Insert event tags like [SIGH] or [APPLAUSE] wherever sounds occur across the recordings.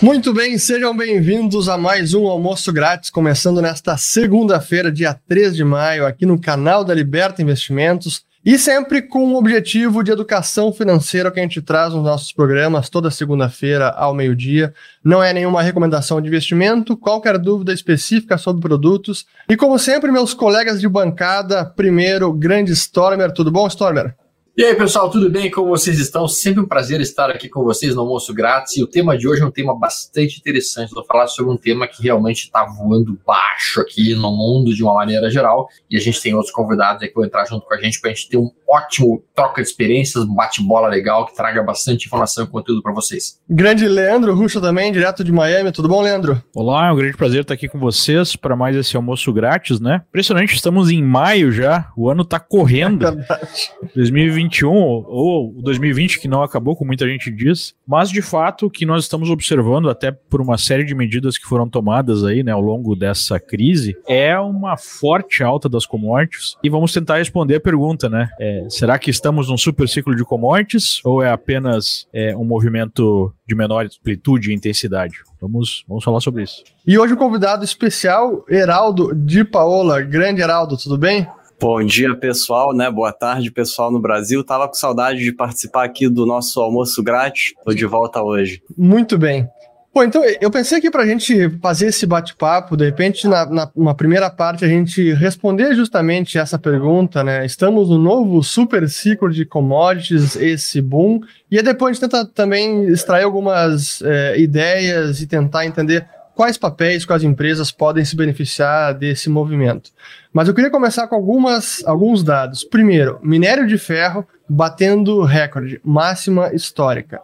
Muito bem, sejam bem-vindos a mais um almoço grátis, começando nesta segunda-feira, dia 3 de maio, aqui no canal da Liberta Investimentos. E sempre com o objetivo de educação financeira que a gente traz nos nossos programas toda segunda-feira ao meio-dia. Não é nenhuma recomendação de investimento, qualquer dúvida específica sobre produtos. E como sempre, meus colegas de bancada, primeiro, grande Stormer. Tudo bom, Stormer? E aí, pessoal, tudo bem? Como vocês estão? Sempre um prazer estar aqui com vocês no Almoço Grátis. E o tema de hoje é um tema bastante interessante. Vou falar sobre um tema que realmente está voando baixo aqui no mundo de uma maneira geral. E a gente tem outros convidados aqui que vão entrar junto com a gente para a gente ter um ótimo troca de experiências, um bate-bola legal que traga bastante informação e conteúdo para vocês. Grande Leandro Ruxa também, direto de Miami. Tudo bom, Leandro? Olá, é um grande prazer estar aqui com vocês para mais esse almoço grátis, né? Impressionante, estamos em maio já, o ano está correndo. [LAUGHS] É verdade. 2020 2021 ou 2020, que não acabou, como muita gente diz, mas de fato o que nós estamos observando, até por uma série de medidas que foram tomadas aí, né, ao longo dessa crise, é uma forte alta das commodities. E vamos tentar responder a pergunta, né? É, será que estamos num super ciclo de commodities ou é apenas é, um movimento de menor amplitude e intensidade? Vamos, vamos falar sobre isso. E hoje o convidado especial, Heraldo de Paola. Grande Heraldo, tudo bem? Bom dia, pessoal, né? Boa tarde, pessoal no Brasil. Tava com saudade de participar aqui do nosso almoço grátis. Tô de volta hoje. Muito bem. Bom, então eu pensei aqui para a gente fazer esse bate-papo, de repente, na, na primeira parte, a gente responder justamente essa pergunta, né? Estamos no novo super ciclo de commodities, esse boom, e depois a gente tenta também extrair algumas é, ideias e tentar entender quais papéis, quais empresas podem se beneficiar desse movimento. Mas eu queria começar com algumas, alguns dados. Primeiro, minério de ferro batendo recorde, máxima histórica.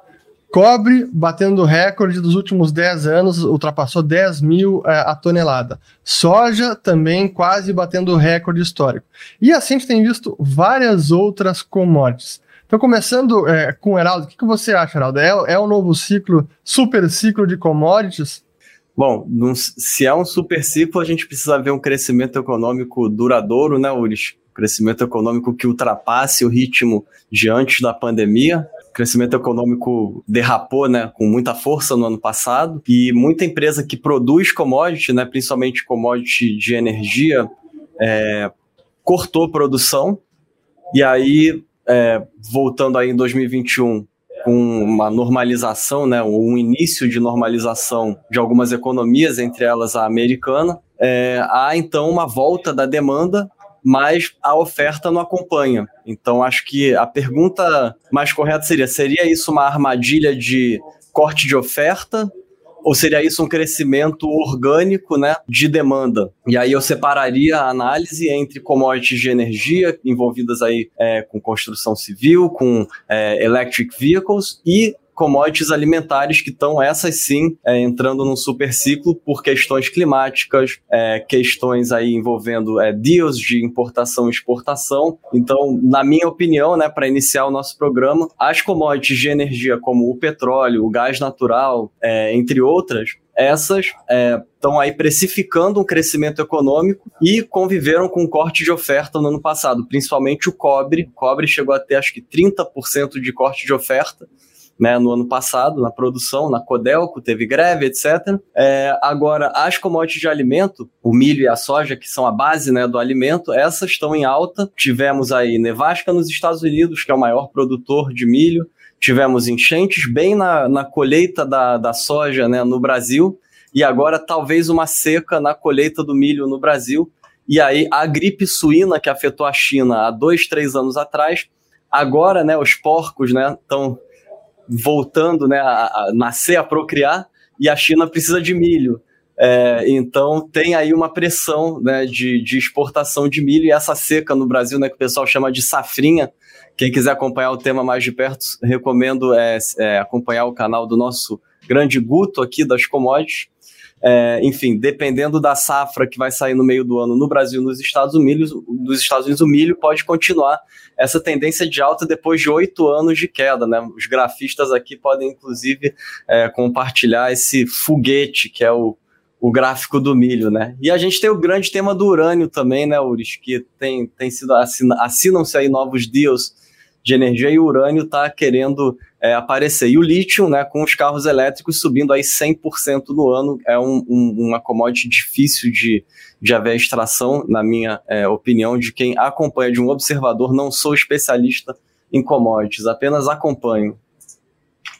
Cobre batendo recorde dos últimos 10 anos, ultrapassou 10 mil é, a tonelada. Soja também quase batendo recorde histórico. E assim a gente tem visto várias outras commodities. Então, começando é, com o Heraldo, o que, que você acha, Heraldo? É, é um novo ciclo, super ciclo de commodities? Bom, num, se é um super ciclo, a gente precisa ver um crescimento econômico duradouro, né, Uris? Crescimento econômico que ultrapasse o ritmo de antes da pandemia. crescimento econômico derrapou, né, com muita força no ano passado e muita empresa que produz commodity, né, principalmente commodity de energia, é, cortou produção e aí, é, voltando aí em 2021, com uma normalização, né, um início de normalização de algumas economias, entre elas a americana, é, há então uma volta da demanda, mas a oferta não acompanha. Então acho que a pergunta mais correta seria: seria isso uma armadilha de corte de oferta ou seria isso um crescimento orgânico né, de demanda? E aí eu separaria a análise entre commodities de energia envolvidas aí é, com construção civil, com é, electric vehicles e commodities alimentares que estão, essas sim, é, entrando num super ciclo por questões climáticas, é, questões aí envolvendo é, deals de importação e exportação. Então, na minha opinião, né, para iniciar o nosso programa, as commodities de energia como o petróleo, o gás natural, é, entre outras, essas estão é, aí precificando um crescimento econômico e conviveram com um corte de oferta no ano passado, principalmente o cobre. O cobre chegou a ter acho que 30% de corte de oferta né, no ano passado, na produção, na Codelco, teve greve, etc. É, agora, as commodities de alimento, o milho e a soja, que são a base né, do alimento, essas estão em alta. Tivemos aí nevasca nos Estados Unidos, que é o maior produtor de milho. Tivemos enchentes bem na, na colheita da, da soja né, no Brasil. E agora, talvez uma seca na colheita do milho no Brasil. E aí, a gripe suína que afetou a China há dois, três anos atrás, agora, né, os porcos, né, estão voltando né, a, a nascer, a procriar, e a China precisa de milho. É, então tem aí uma pressão né, de, de, exportação de milho e essa seca no Brasil, né, que o pessoal chama de safrinha. Quem quiser acompanhar o tema mais de perto, recomendo é, é, acompanhar o canal do nosso grande Guto aqui das commodities. É, enfim, dependendo da safra que vai sair no meio do ano no Brasil nos Estados Unidos, nos Estados Unidos o milho pode continuar essa tendência de alta depois de oito anos de queda. Né? Os grafistas aqui podem, inclusive, é, compartilhar esse foguete que é o, o gráfico do milho, né? E a gente tem o grande tema do urânio também, né, Uris? Que tem, tem sido, assinam-se aí novos deals de energia e urânio está querendo é, aparecer. E o lítio, né, com os carros elétricos subindo aí 100% no ano, é um, um, uma commodity difícil de, de haver extração, na minha é, opinião, de quem acompanha, de um observador. Não sou especialista em commodities, apenas acompanho.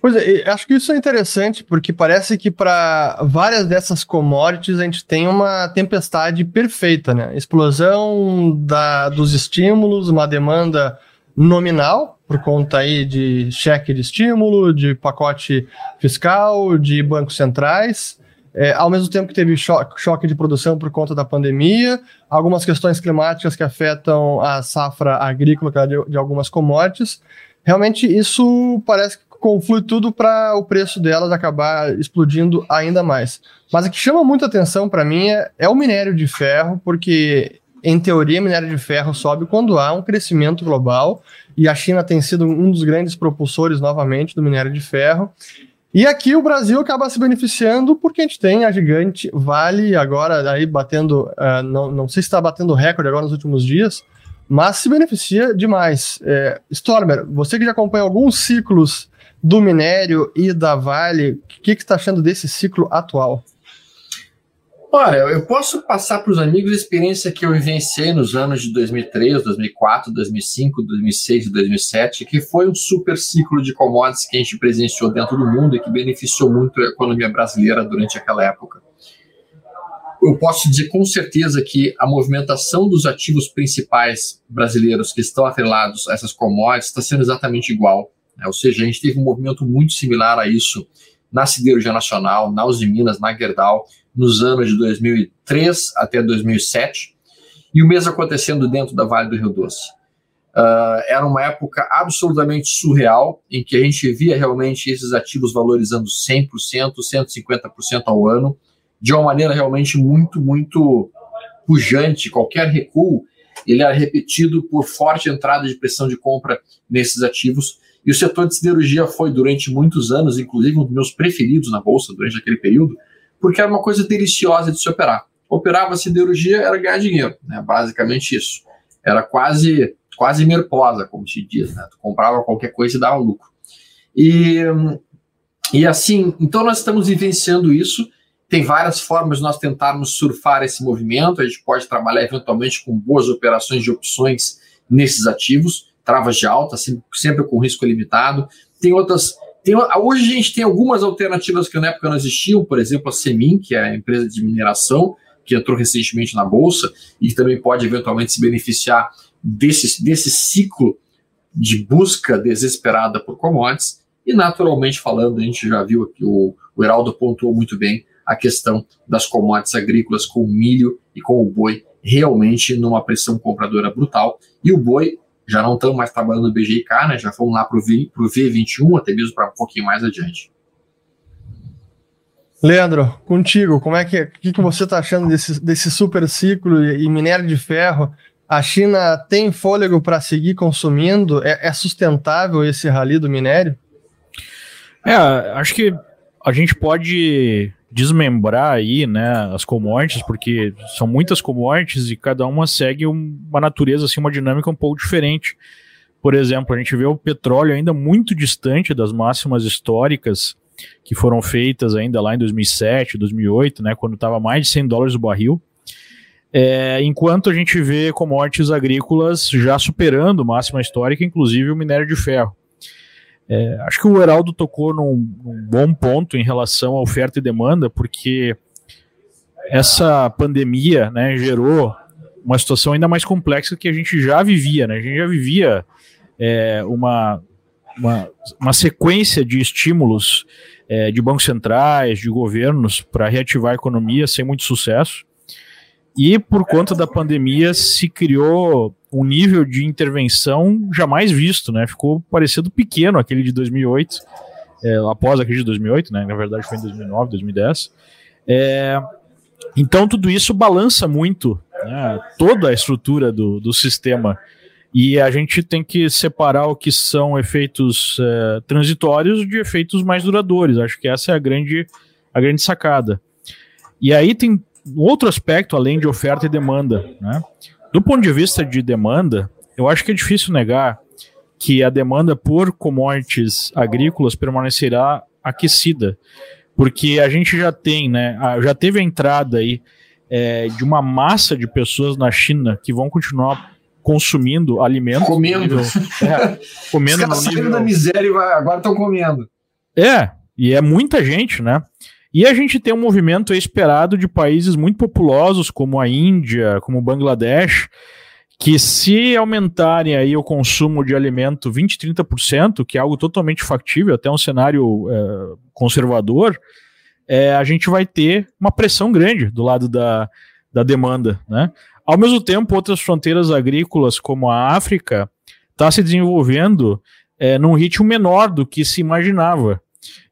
Pois é, acho que isso é interessante, porque parece que para várias dessas commodities a gente tem uma tempestade perfeita, né? Explosão da, dos estímulos, uma demanda nominal, por conta aí de cheque de estímulo, de pacote fiscal, de bancos centrais, é, ao mesmo tempo que teve choque, choque de produção por conta da pandemia, algumas questões climáticas que afetam a safra agrícola de, de algumas commodities. Realmente, isso parece que conflui tudo para o preço delas acabar explodindo ainda mais. Mas o que chama muita atenção para mim é, é o minério de ferro, porque em teoria, minério de ferro sobe quando há um crescimento global, e a China tem sido um dos grandes propulsores novamente do minério de ferro. E aqui o Brasil acaba se beneficiando porque a gente tem a gigante Vale agora aí batendo, uh, não, não sei se está batendo recorde agora nos últimos dias, mas se beneficia demais. É, Stormer, você que já acompanha alguns ciclos do minério e da Vale, o que, que está achando desse ciclo atual? Olha, eu posso passar para os amigos a experiência que eu vivenciei nos anos de 2003, 2004, 2005, 2006 e 2007, que foi um super ciclo de commodities que a gente presenciou dentro do mundo e que beneficiou muito a economia brasileira durante aquela época. Eu posso dizer com certeza que a movimentação dos ativos principais brasileiros que estão atrelados a essas commodities está sendo exatamente igual. Né? Ou seja, a gente teve um movimento muito similar a isso na Siderurgia Nacional, na Uzi Minas, na Gerdau, nos anos de 2003 até 2007, e o mesmo acontecendo dentro da Vale do Rio Doce. Uh, era uma época absolutamente surreal, em que a gente via realmente esses ativos valorizando 100%, 150% ao ano, de uma maneira realmente muito, muito pujante. Qualquer recuo, ele era repetido por forte entrada de pressão de compra nesses ativos. E o setor de siderurgia foi, durante muitos anos, inclusive um dos meus preferidos na Bolsa durante aquele período, porque era uma coisa deliciosa de se operar. Operava siderurgia era ganhar dinheiro, né? basicamente isso. Era quase quase merposa, como se diz, né? Tu comprava qualquer coisa e dava lucro. E, e assim, então nós estamos vivenciando isso. Tem várias formas de nós tentarmos surfar esse movimento. A gente pode trabalhar eventualmente com boas operações de opções nesses ativos, travas de alta, sempre, sempre com risco limitado. Tem outras tem, hoje a gente tem algumas alternativas que na época não existiam, por exemplo, a Semin, que é a empresa de mineração, que entrou recentemente na Bolsa e também pode eventualmente se beneficiar desse, desse ciclo de busca desesperada por commodities. E naturalmente falando, a gente já viu que o, o Heraldo pontuou muito bem a questão das commodities agrícolas com o milho e com o boi realmente numa pressão compradora brutal. E o boi já não estamos mais trabalhando no BGK, né? Já fomos lá para o V21, até mesmo para um pouquinho mais adiante. Leandro, contigo, como é que, que, que você está achando desse, desse super ciclo e, e minério de ferro? A China tem fôlego para seguir consumindo? É, é, sustentável esse rally do minério? É, acho que a gente pode desmembrar aí, né, as commodities, porque são muitas commodities e cada uma segue uma natureza, assim, uma dinâmica um pouco diferente. Por exemplo, a gente vê o petróleo ainda muito distante das máximas históricas que foram feitas ainda lá em 2007, 2008, né, quando estava mais de 100 dólares o barril. É, enquanto a gente vê commodities agrícolas já superando máxima histórica, inclusive o minério de ferro. É, acho que o Heraldo tocou num, num, bom ponto em relação à oferta e demanda, porque essa pandemia né, gerou uma situação ainda mais complexa que a gente já vivia. Né? A gente já vivia é, uma, uma, uma, sequência de estímulos é, de bancos centrais, de governos para reativar a economia sem muito sucesso. E por conta da pandemia se criou um nível de intervenção jamais visto, né? Ficou parecendo pequeno aquele de 2008, é, após a crise de 2008, né? Na verdade foi em 2009, 2010. É, então tudo isso balança muito né, toda a estrutura do, do sistema e a gente tem que separar o que são efeitos é, transitórios de efeitos mais duradouros. Acho que essa é a grande, a grande sacada. E aí tem outro aspecto além de oferta e demanda. Né? Do ponto de vista de demanda, eu acho que é difícil negar que a demanda por commodities agrícolas permanecerá aquecida, porque a gente já tem, né, já teve a entrada aí é, de uma massa de pessoas na China que vão continuar consumindo alimentos. Comendo. É, comendo Os caras nível... da miséria e agora estão comendo. É, e é muita gente, né? E a gente tem um movimento esperado de países muito populosos, como a Índia, como o Bangladesh, que se aumentarem aí o consumo de alimento 20, 30%, que é algo totalmente factível, até um cenário é, conservador, é, a gente vai ter uma pressão grande do lado da, da demanda, né? Ao mesmo tempo, outras fronteiras agrícolas, como a África, está se desenvolvendo é, num ritmo menor do que se imaginava.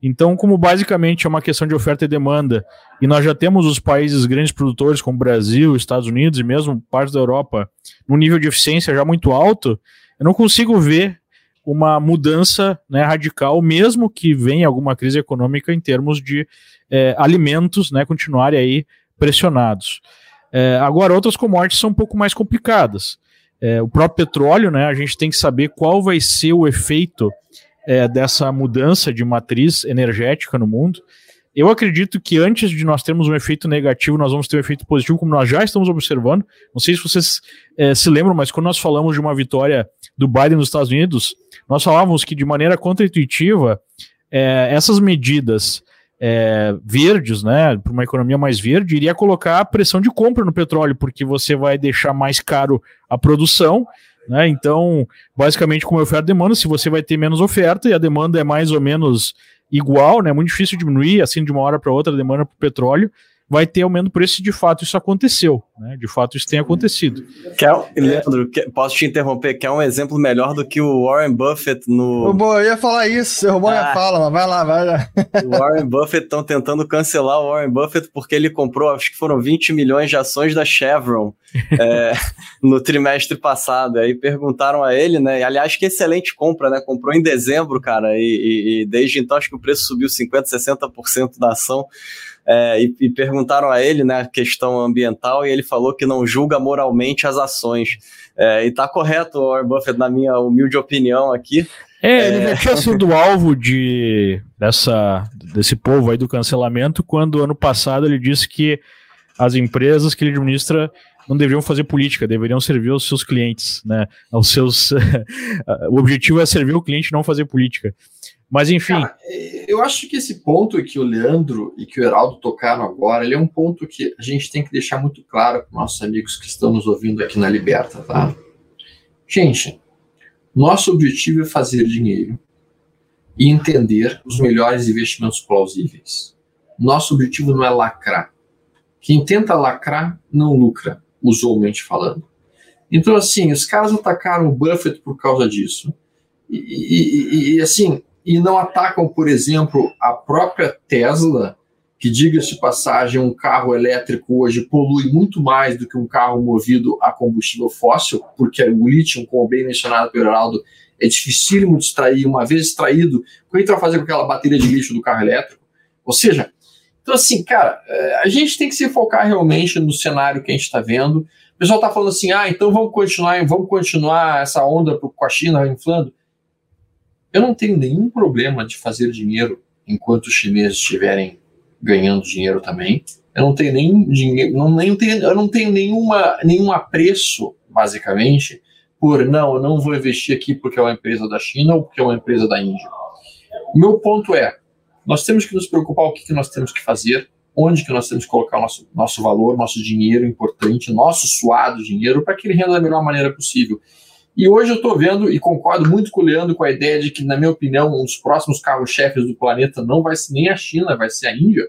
Então, como basicamente é uma questão de oferta e demanda, e nós já temos os países grandes produtores, como Brasil, Estados Unidos e mesmo parte da Europa, num nível de eficiência já muito alto, eu não consigo ver uma mudança né, radical, mesmo que venha alguma crise econômica em termos de é, alimentos né, continuarem aí pressionados. É, agora, outras commodities são um pouco mais complicadas. É, o próprio petróleo, né, a gente tem que saber qual vai ser o efeito é, dessa mudança de matriz energética no mundo. Eu acredito que antes de nós termos um efeito negativo, nós vamos ter um efeito positivo, como nós já estamos observando. Não sei se vocês é, se lembram, mas quando nós falamos de uma vitória do Biden nos Estados Unidos, nós falávamos que de maneira contraintuitiva, é, essas medidas é, verdes, né, para uma economia mais verde, iria colocar pressão de compra no petróleo, porque você vai deixar mais caro a produção né? Então, basicamente, como é oferta e demanda, se você vai ter menos oferta e a demanda é mais ou menos igual, né? É muito difícil diminuir assim de uma hora para outra a demanda para o petróleo vai ter aumento por preço de fato isso aconteceu, né? De fato isso tem acontecido. Quer, Leandro, quer, posso te interromper? Quer um exemplo melhor do que o Warren Buffett no. Eu ia falar isso, você roubou ah. minha fala, mas vai lá, vai lá. O Warren Buffett estão tentando cancelar o Warren Buffett porque ele comprou, acho que foram 20 milhões de ações da Chevron é, [LAUGHS] no trimestre passado. Aí perguntaram a ele, né? E, aliás, que excelente compra, né? Comprou em dezembro, cara, e, e, e desde então acho que o preço subiu 50%, 60% da ação é, e, e, perguntaram a ele né, a questão ambiental e ele falou que não julga moralmente as ações. É, e está correto, Warren Buffett, na minha humilde opinião aqui. É, ele é... tinha sido alvo de, dessa, desse povo aí do cancelamento quando ano passado ele disse que as empresas que ele administra não deveriam fazer política, deveriam servir aos seus clientes, né? Aos seus [LAUGHS] o objetivo é servir o cliente, não fazer política. Mas enfim. Cara, eu acho que esse ponto que o Leandro e que o Heraldo tocaram agora, ele é um ponto que a gente tem que deixar muito claro para nossos amigos que estão nos ouvindo aqui na Liberta, tá? Gente, nosso objetivo é fazer dinheiro e entender os melhores investimentos plausíveis. Nosso objetivo não é lacrar. Quem tenta lacrar não lucra, usualmente falando. Então, assim, os caras atacaram o Buffett por causa disso. E, e, e, assim, e não atacam, por exemplo, a própria Tesla, que, diga-se de passagem, um carro elétrico hoje polui muito mais do que um carro movido a combustível fóssil, porque o lítio, como bem mencionado pelo Heraldo, é dificílimo de extrair. Uma vez extraído, o que vai fazer com aquela bateria de lixo do carro elétrico? Ou seja, então assim, cara, é, a gente tem que se focar realmente no cenário que a gente está vendo. O pessoal está falando assim, ah, então vamos continuar, vamos continuar essa onda com a China inflando. Eu não tenho nenhum problema de fazer dinheiro enquanto os chineses estiverem ganhando dinheiro também. Eu não tenho nenhum dinheiro, não, nem tenho, eu não tenho nenhuma, nenhum apreço, basicamente, por não, eu não vou investir aqui porque é uma empresa da China ou porque é uma empresa da Índia. Meu ponto é, nós temos que nos preocupar o que, que nós temos que fazer, onde que nós temos que colocar nosso, nosso valor, nosso dinheiro importante, nosso suado dinheiro, para que ele renda da melhor maneira possível. E hoje eu estou vendo e concordo muito com o Leandro com a ideia de que, na minha opinião, um dos próximos carros-chefes do planeta não vai ser nem a China, vai ser a Índia.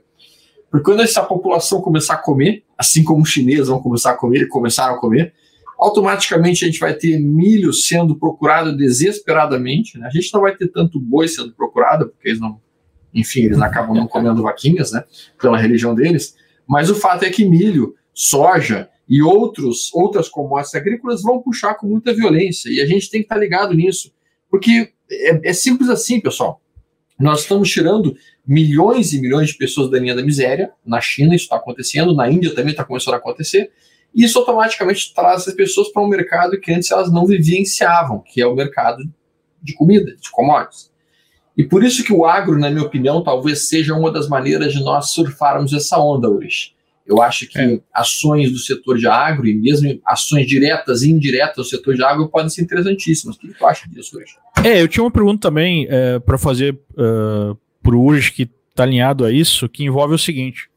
Porque quando essa população começar a comer, assim como os chineses vão começar a comer e começaram a comer, automaticamente a gente vai ter milho sendo procurado desesperadamente. Né? A gente não vai ter tanto boi sendo procurado, porque eles não. Enfim, eles acabam não comendo vaquinhas, né? Pela religião deles. Mas o fato é que milho, soja, e outros, outras commodities agrícolas vão puxar com muita violência. E a gente tem que estar ligado nisso. Porque é, é simples assim, pessoal. Nós estamos tirando milhões e milhões de pessoas da linha da miséria. Na China isso está acontecendo, na Índia também está começando a acontecer. E isso automaticamente traz as pessoas para um mercado que antes elas não vivenciavam, que é o mercado de comida, de commodities. E por isso que o agro, na minha opinião, talvez seja uma das maneiras de nós surfarmos essa onda, Urish. Eu acho que é. ações do setor de agro e mesmo ações diretas e indiretas do setor de agro podem ser interessantíssimas. O que tu acha disso, Urish? É, eu tinha uma pergunta também é, para fazer uh, é, para o Urish, que está alinhado a isso, que envolve o seguinte.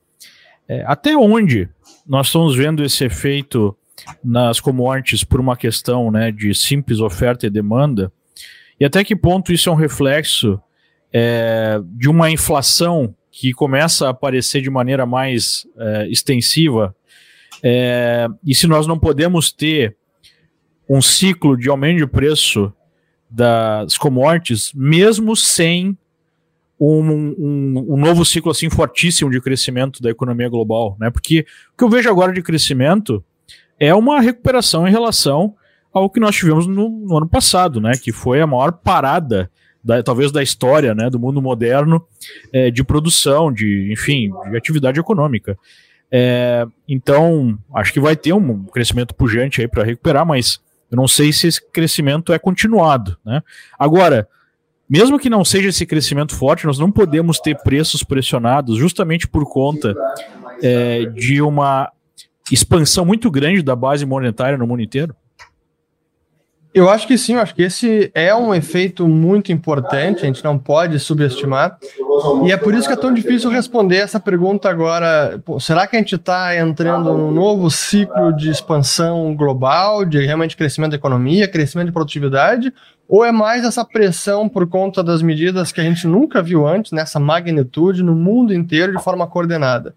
É, até onde nós estamos vendo esse efeito nas commodities por uma questão né, de simples oferta e demanda, e até que ponto isso é um reflexo é, de uma inflação que começa a aparecer de maneira mais é, extensiva, é, e se nós não podemos ter um ciclo de aumento de preço das commodities, mesmo sem um, um, um, novo ciclo assim fortíssimo de crescimento da economia global, né? Porque o que eu vejo agora de crescimento é uma recuperação em relação ao que nós tivemos no, no ano passado, né? Que foi a maior parada, da, talvez da história, né? Do mundo moderno é, de produção, de enfim, de atividade econômica. É, então, acho que vai ter um crescimento pujante aí para recuperar, mas eu não sei se esse crescimento é continuado, né? Agora, mesmo que não seja esse crescimento forte, nós não podemos ter preços pressionados justamente por conta é, de uma expansão muito grande da base monetária no mundo inteiro? Eu acho que sim, eu acho que esse é um efeito muito importante, a gente não pode subestimar. E é por isso que é tão difícil responder essa pergunta agora. Pô, será que a gente está entrando num novo ciclo de expansão global, de realmente crescimento da economia, crescimento de produtividade? Ou é mais essa pressão por conta das medidas que a gente nunca viu antes, nessa magnitude, no mundo inteiro, de forma coordenada?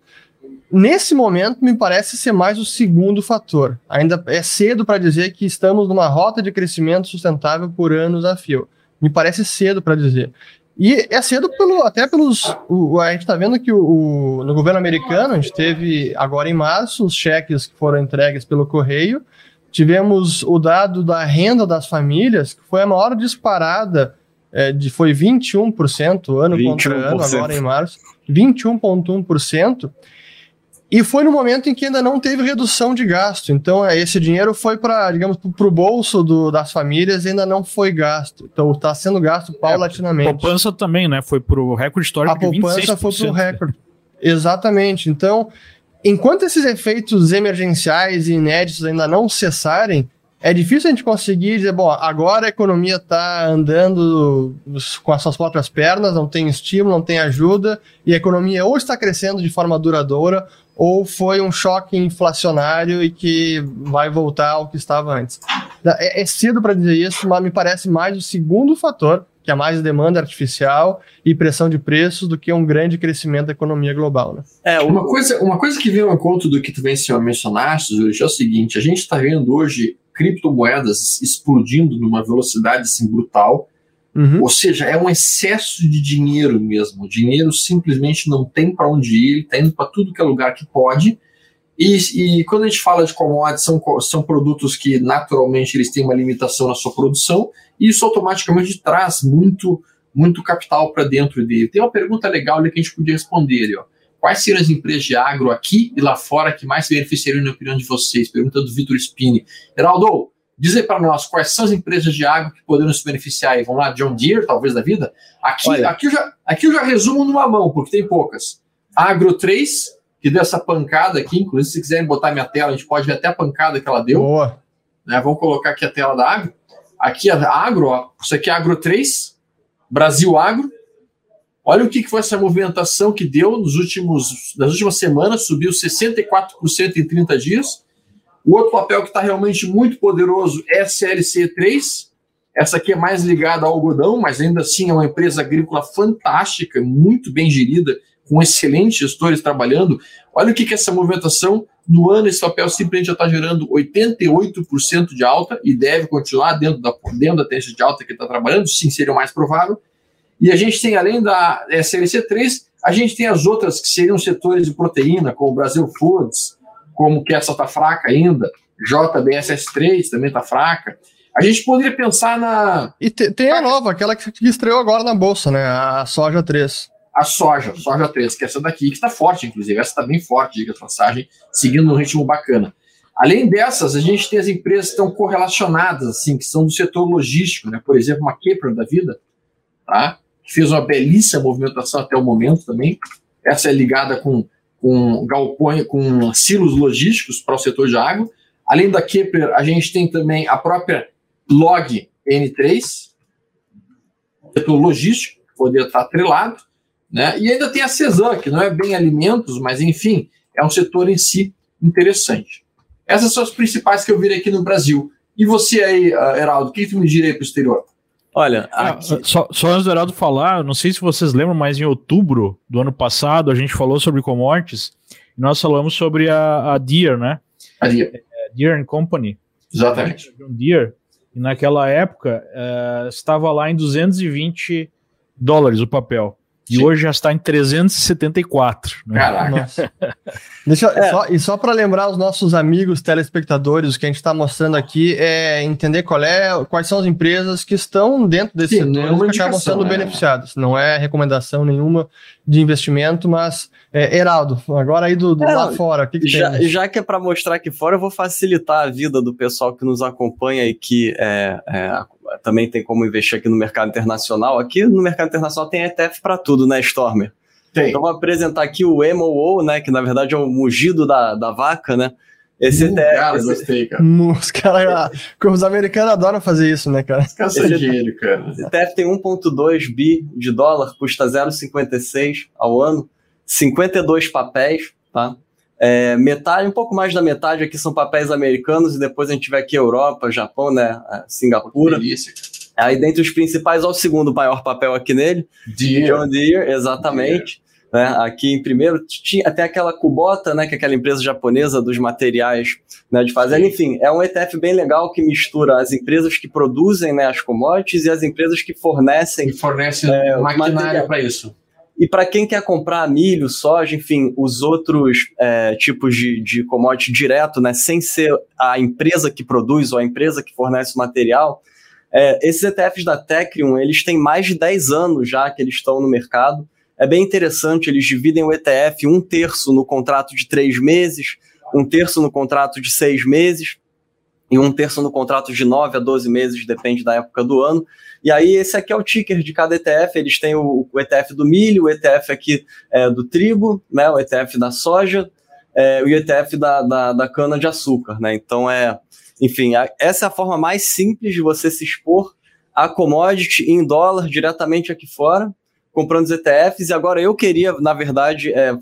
Nesse momento, me parece ser mais o segundo fator. Ainda é cedo para dizer que estamos numa rota de crescimento sustentável por anos a fio. Me parece cedo para dizer. E é cedo pelo, até pelos. O, a gente está vendo que o, o, no governo americano, a gente teve agora em março os cheques que foram entregues pelo correio. Tivemos o dado da renda das famílias, que foi a maior disparada, é, de, foi 21% ano 21%. contra ano, agora em março. 21,1%. E foi no momento em que ainda não teve redução de gasto. Então, é, esse dinheiro foi para, digamos, para o bolso do, das famílias e ainda não foi gasto. Então, está sendo gasto paulatinamente. É, a poupança também, né? Foi para o recorde histórico a de 26%. A poupança foi para o recorde. Exatamente. Então, enquanto esses efeitos emergenciais e inéditos ainda não cessarem, é difícil a gente conseguir dizer, bom, agora a economia está andando com as suas próprias pernas, não tem estímulo, não tem ajuda, e a economia ou está crescendo de forma duradoura, ou foi um choque inflacionário e que vai voltar ao que estava antes. É, é cedo para dizer isso, mas me parece mais o segundo fator, que é mais demanda artificial e pressão de preços do que um grande crescimento da economia global. Né? É, uma coisa, uma coisa que vem ao encontro do que tu mencionaste, Zurich, é o seguinte, a gente está vendo hoje criptomoedas explodindo numa velocidade assim, brutal. Uhum. Ou seja, é um excesso de dinheiro mesmo. O dinheiro simplesmente não tem para onde ir, ele está indo para tudo que é lugar que pode. E, e, quando a gente fala de commodities, são, são produtos que naturalmente eles têm uma limitação na sua produção, e isso automaticamente traz muito, muito capital para dentro dele. Tem uma pergunta legal ali que a gente podia responder ali, ó. Quais seriam as empresas de agro aqui e lá fora que mais beneficiariam, na opinião de vocês? Pergunta do Vitor Spini. Geraldo, diz aí para nós quais são as empresas de agro que poderiam se beneficiar aí. Vamos lá, John Deere, talvez da vida? Aqui, aqui, eu já, aqui eu já resumo numa mão, porque tem poucas. Agro 3, que deu essa pancada aqui, inclusive se quiserem botar minha tela, a gente pode ver até a pancada que ela deu. Boa. Né, vamos colocar aqui a tela da Agro. Aqui a Agro, ó, isso aqui é Agro 3, Brasil Agro, Olha o que foi essa movimentação que deu nos últimos, nas últimas semanas, subiu 64% em 30 dias. O outro papel que está realmente muito poderoso é a CLC3. Essa aqui é mais ligada ao algodão, mas ainda assim é uma empresa agrícola fantástica, muito bem gerida, com excelentes gestores trabalhando. Olha o que, que essa movimentação no ano, esse papel simplesmente já está gerando 88% de alta e deve continuar dentro da, dentro da tendência de alta que está trabalhando, sim, seria o mais provável. E a gente tem, além da SLC3, a gente tem as outras que seriam setores de proteína, como o Brasil Foods, como que essa está fraca ainda, JBSS3 também está fraca. A gente poderia pensar na. E te, tem a nova, aquela que estreou agora na bolsa, né? A soja 3. A soja, soja 3, que é essa daqui, que está forte, inclusive. Essa está bem forte, diga de passagem, seguindo um ritmo bacana. Além dessas, a gente tem as empresas que estão correlacionadas, assim, que são do setor logístico, né? Por exemplo, uma Kepler da vida, tá? que fez uma belíssima movimentação até o momento também. Essa é ligada com, com galpões, com silos logísticos para o setor de água. Além da Kepler, a gente tem também a própria Log N3, setor logístico, que poderia estar atrelado. Né? E ainda tem a Cezan, que não é bem alimentos, mas enfim, é um setor em si interessante. Essas são as principais que eu virei aqui no Brasil. E você aí, uh, Heraldo, o que tu me diria para o exterior? Olha, ah, aqui... só, só antes do Heraldo falar, não sei se vocês lembram, mas em outubro do ano passado a gente falou sobre commodities e nós falamos sobre a, a Deere, né? A Deere. É, Deere Company. Exatamente. Deere. E naquela época uh, estava lá em 220 dólares o papel. E Sim. hoje já está em 374. Né? Caraca. [LAUGHS] Deixa, é. só, e só para lembrar os nossos amigos telespectadores, o que a gente está mostrando aqui é entender qual é, quais são as empresas que estão dentro desse Sim, setor é que acabam sendo né? beneficiadas. Não é recomendação nenhuma de investimento, mas é, Heraldo, agora aí do, do é, lá fora, o que, que já, tem? Já que é para mostrar aqui fora, eu vou facilitar a vida do pessoal que nos acompanha e que é, é também tem como investir aqui no mercado internacional. Aqui no mercado internacional tem ETF para tudo, né, Stormer? Tem. Então vou apresentar aqui o MOO, né, que na verdade é o mugido da, da vaca, né? Esse uh, ETF. Cara, gostei, cara. Os, cara, os americanos adoram fazer isso, né, cara? Caras são dinheiro, cara. Esse ETF tem 1,2 bi de dólar, custa 0,56 ao ano, 52 papéis, tá? É, metade, um pouco mais da metade aqui são papéis americanos e depois a gente vai aqui Europa, Japão, né, é, Singapura. Delícia. Aí dentre os principais, olha o segundo maior papel aqui nele. Deere. John Deere, exatamente. Deere. Né, aqui em primeiro, tinha até aquela Kubota, né, que é aquela empresa japonesa dos materiais né, de fazer. Enfim, é um ETF bem legal que mistura as empresas que produzem né, as commodities e as empresas que fornecem. Que fornecem é, maquinário para isso. E para quem quer comprar milho, soja, enfim, os outros é, tipos de, de commodity direto, né, sem ser a empresa que produz ou a empresa que fornece o material, é, esses ETFs da Tecrium, eles têm mais de 10 anos já que eles estão no mercado. É bem interessante, eles dividem o ETF um terço no contrato de três meses, um terço no contrato de seis meses e um terço no contrato de 9 a 12 meses, depende da época do ano. E aí, esse aqui é o ticker de cada ETF. Eles têm o, o ETF do milho, o ETF aqui é, do trigo, né, o ETF da soja é, o ETF da, da, da cana-de-açúcar. Né? Então, é, enfim, a, essa é a forma mais simples de você se expor a commodity em dólar diretamente aqui fora, comprando os ETFs. E agora eu queria, na verdade, é,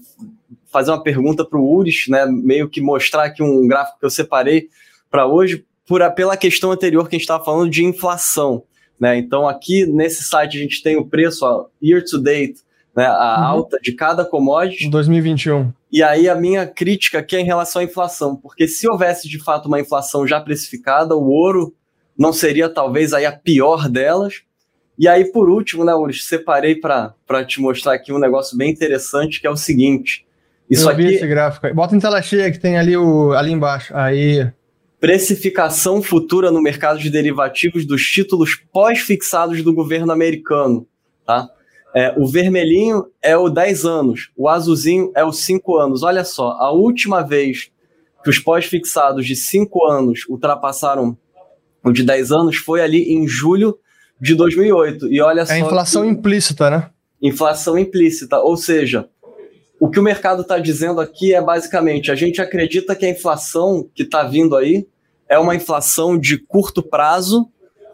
fazer uma pergunta para o Uris, né, meio que mostrar aqui um gráfico que eu separei para hoje, por, pela questão anterior que a gente estava falando de inflação. Né? Então, aqui nesse site a gente tem o preço ó, year to date, né? a uhum. alta de cada commodity. 2021. E aí a minha crítica aqui é em relação à inflação, porque se houvesse de fato uma inflação já precificada, o ouro não seria talvez aí a pior delas. E aí, por último, né, Uri, separei para te mostrar aqui um negócio bem interessante, que é o seguinte. Isso Eu vi aqui... esse gráfico. Bota em tela cheia que tem ali, o, ali embaixo. Aí precificação futura no mercado de derivativos dos títulos pós-fixados do governo americano. Tá? É, o vermelhinho é o 10 anos, o azulzinho é o 5 anos. Olha só, a última vez que os pós-fixados de 5 anos ultrapassaram o de 10 anos foi ali em julho de 2008. E olha é só. É inflação que... implícita, né? Inflação implícita, ou seja, o que o mercado está dizendo aqui é basicamente: a gente acredita que a inflação que está vindo aí é uma inflação de curto prazo,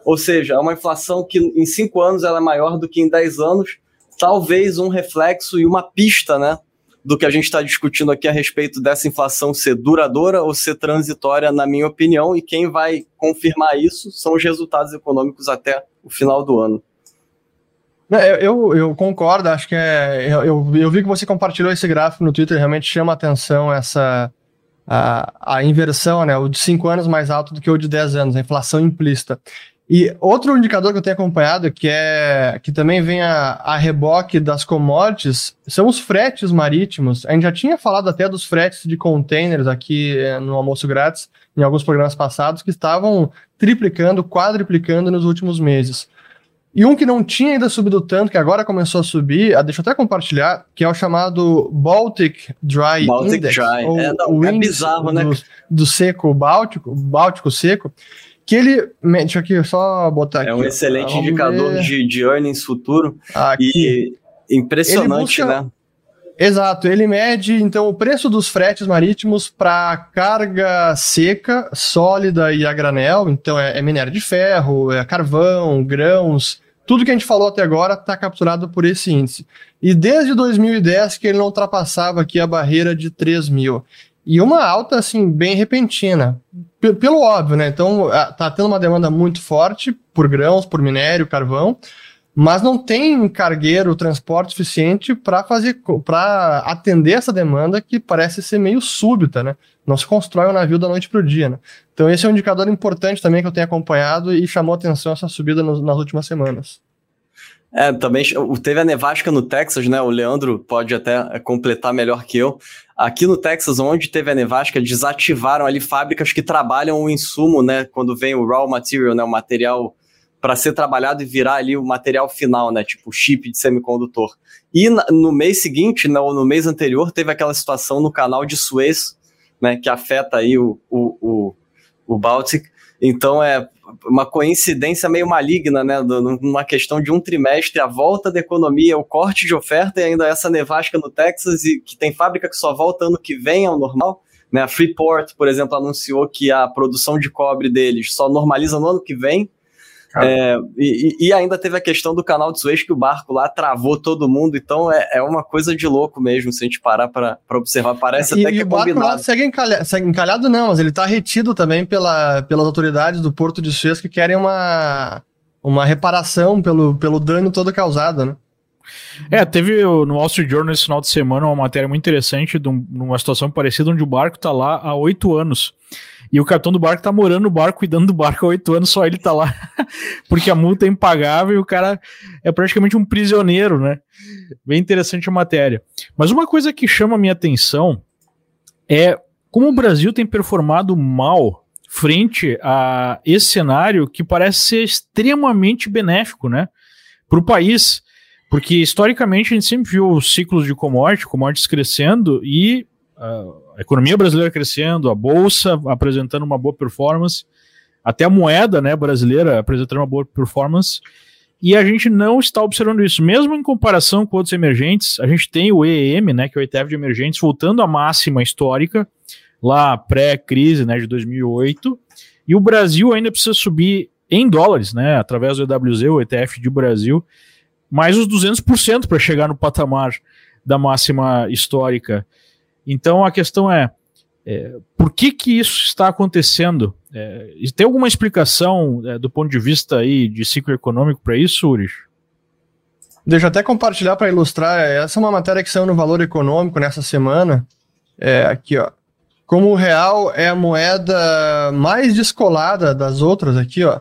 ou seja, é uma inflação que em cinco anos ela é maior do que em dez anos, talvez um reflexo e uma pista, né? Do que a gente está discutindo aqui a respeito dessa inflação ser duradoura ou ser transitória, na minha opinião, e quem vai confirmar isso são os resultados econômicos até o final do ano. Eu, eu, concordo, acho que é. Eu, eu vi que você compartilhou esse gráfico no Twitter, realmente chama atenção essa a, a inversão, né? O de 5 anos mais alto do que o de 10 anos, a inflação implícita. E outro indicador que eu tenho acompanhado, que é que também vem a, a reboque das commodities, são os fretes marítimos. A gente já tinha falado até dos fretes de containers aqui eh, no almoço grátis, em alguns programas passados, que estavam triplicando, quadriplicando nos últimos meses. E um que não tinha ainda subido tanto, que agora começou a subir, ah, deixa eu até compartilhar, que é o chamado Baltic Dry Baltic Index. Dry. Ou É, não, o é bizarro, né? Do, do seco báltico, báltico seco, que ele. Deixa aqui só botar aqui. É um excelente indicador de, de earnings futuro Aqui. e impressionante, Ele busca- né? Exato, ele mede então o preço dos fretes marítimos para carga seca, sólida e a granel, então é, é minério de ferro, é carvão, grãos, tudo que a gente falou até agora está capturado por esse índice. E desde 2010 que ele não ultrapassava aqui a barreira de 3 mil. E uma alta, assim, bem repentina. P- pelo óbvio, né? Então, ah, tá tendo uma demanda muito forte por grãos, por minério, carvão, mas não tem cargueiro, transporte suficiente para fazer para atender essa demanda que parece ser meio súbita, né? Não se constrói um navio da noite para o dia, né? Então esse é um indicador importante também que eu tenho acompanhado e chamou atenção essa subida nas últimas semanas. É, também teve a nevasca no Texas, né? O Leandro pode até é, completar melhor que eu. Aqui no Texas, onde teve a nevasca, desativaram ali fábricas que trabalham o insumo, né? Quando vem o raw material, né? O material para ser trabalhado e virar ali o material final, né? Tipo chip de semicondutor. E no mês seguinte, no, no mês anterior, teve aquela situação no canal de Suez, né? Que afeta aí o, o, o, o Baltic. Então é uma coincidência meio maligna, né? Numa questão de um trimestre, a volta da economia, o corte de oferta e ainda essa nevasca no Texas, e que tem fábrica que só volta ano que vem ao normal. Né? A Freeport, por exemplo, anunciou que a produção de cobre deles só normaliza no ano que vem. É, e, e- e ainda teve a questão do canal de Suez, que o barco lá travou todo mundo. Então é, é uma coisa de louco mesmo, se a gente parar para observar. Parece E, até e que é o barco lá combinado. segue, encalha, segue encalhado, não, mas ele está retido também pela, pelas autoridades do Porto de Suez que querem uma, uma reparação pelo, pelo dano todo causado, né? É, teve no Wall Street Journal esse final de semana uma matéria muito interessante de um- numa situação parecida onde o barco tá lá há oito anos. E o capitão do barco tá morando no barco, cuidando do barco há oito anos, só ele tá lá. [LAUGHS] Porque a multa é impagável e o cara é praticamente um prisioneiro, né? Bem interessante a matéria. Mas uma coisa que chama a minha atenção é como o Brasil tem performado mal frente a esse cenário que parece ser extremamente benéfico, né? Para o país. Porque historicamente a gente sempre viu os ciclos de commodities, commodities crescendo e ah, a economia brasileira crescendo, a bolsa apresentando uma boa performance, até a moeda né, brasileira apresentando uma boa performance. E a gente não está observando isso. Mesmo em comparação com outros emergentes, a gente tem o EEM, né, que é o ETF de emergentes, voltando à máxima histórica, lá pré-crise né, de 2008. E o Brasil ainda precisa subir em dólares, né, através do EWZ, o ETF de Brasil, mais os 200% para chegar no patamar da máxima histórica. Então a questão é, é, por que que isso está acontecendo? É, tem alguma explicação é, do ponto de vista aí de ciclo econômico para isso, Uri? Deixa eu até compartilhar para ilustrar. Essa é uma matéria que saiu no Valor Econômico nessa semana. É, aqui, ó. Como o real é a moeda mais descolada das outras aqui, ó,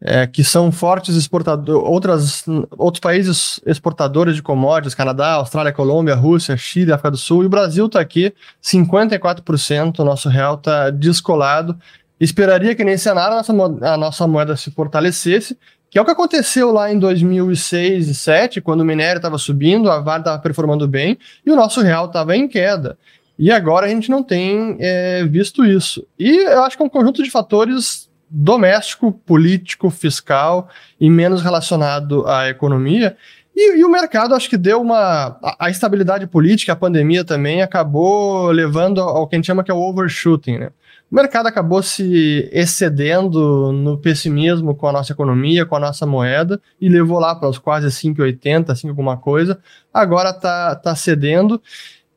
é, que são fortes exportadores, outras, outros países exportadores de commodities, Canadá, Austrália, Colômbia, Rússia, Chile, África do Sul, e o Brasil está aqui, 54%, o nosso real está descolado. Esperaria que nesse cenário a nossa, a nossa moeda se fortalecesse, que é o que aconteceu lá em 2006 e 2007, quando o minério estava subindo, a Vale estava performando bem e o nosso real estava em queda. E agora a gente não tem é, visto isso. E eu acho que é um conjunto de fatores doméstico, político, fiscal e menos relacionado à economia. E, e o mercado acho que deu uma. A, a estabilidade política, a pandemia também acabou levando ao, que a gente chama que é o overshooting, né? O mercado acabou se excedendo no pessimismo com a nossa economia, com a nossa moeda, e levou lá para os quase 5,80, 5 alguma coisa. Agora está tá cedendo.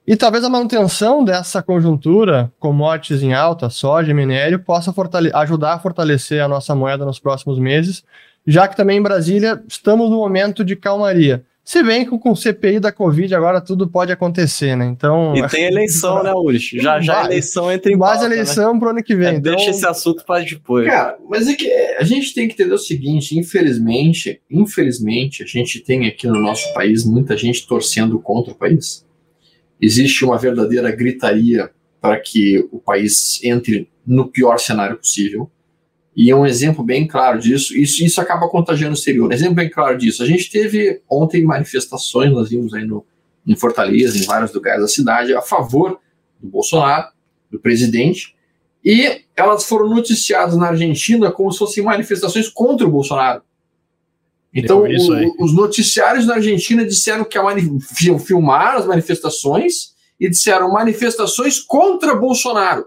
E talvez a manutenção dessa conjuntura, commodities em alta, soja e minério, possa ajudar a fortalecer a nossa moeda nos próximos meses, já que também em Brasília estamos no momento de calmaria. Se bem que com o CPI da Covid agora tudo pode acontecer, né? Então. E tem eleição, né, Ulrich? Já, já a Vai. eleição entra em Mais pauta, né? eleição pro ano que vem. É, então... Deixa esse assunto para depois. Cara, mas é que é, a gente tem que entender o seguinte, infelizmente, infelizmente, a gente tem aqui no nosso país muita gente torcendo contra o país. Existe uma verdadeira gritaria para que o país entre no pior cenário possível. E é um exemplo bem claro disso, isso, isso acaba contagiando o exterior. Um exemplo bem claro disso. A gente teve ontem manifestações, nós vimos aí no, em Fortaleza, em vários lugares da cidade, a favor do Bolsonaro, do presidente, e elas foram noticiadas na Argentina como se fossem manifestações contra o Bolsonaro. Então, o, os noticiários na Argentina disseram que a filmaram as manifestações e disseram manifestações contra Bolsonaro.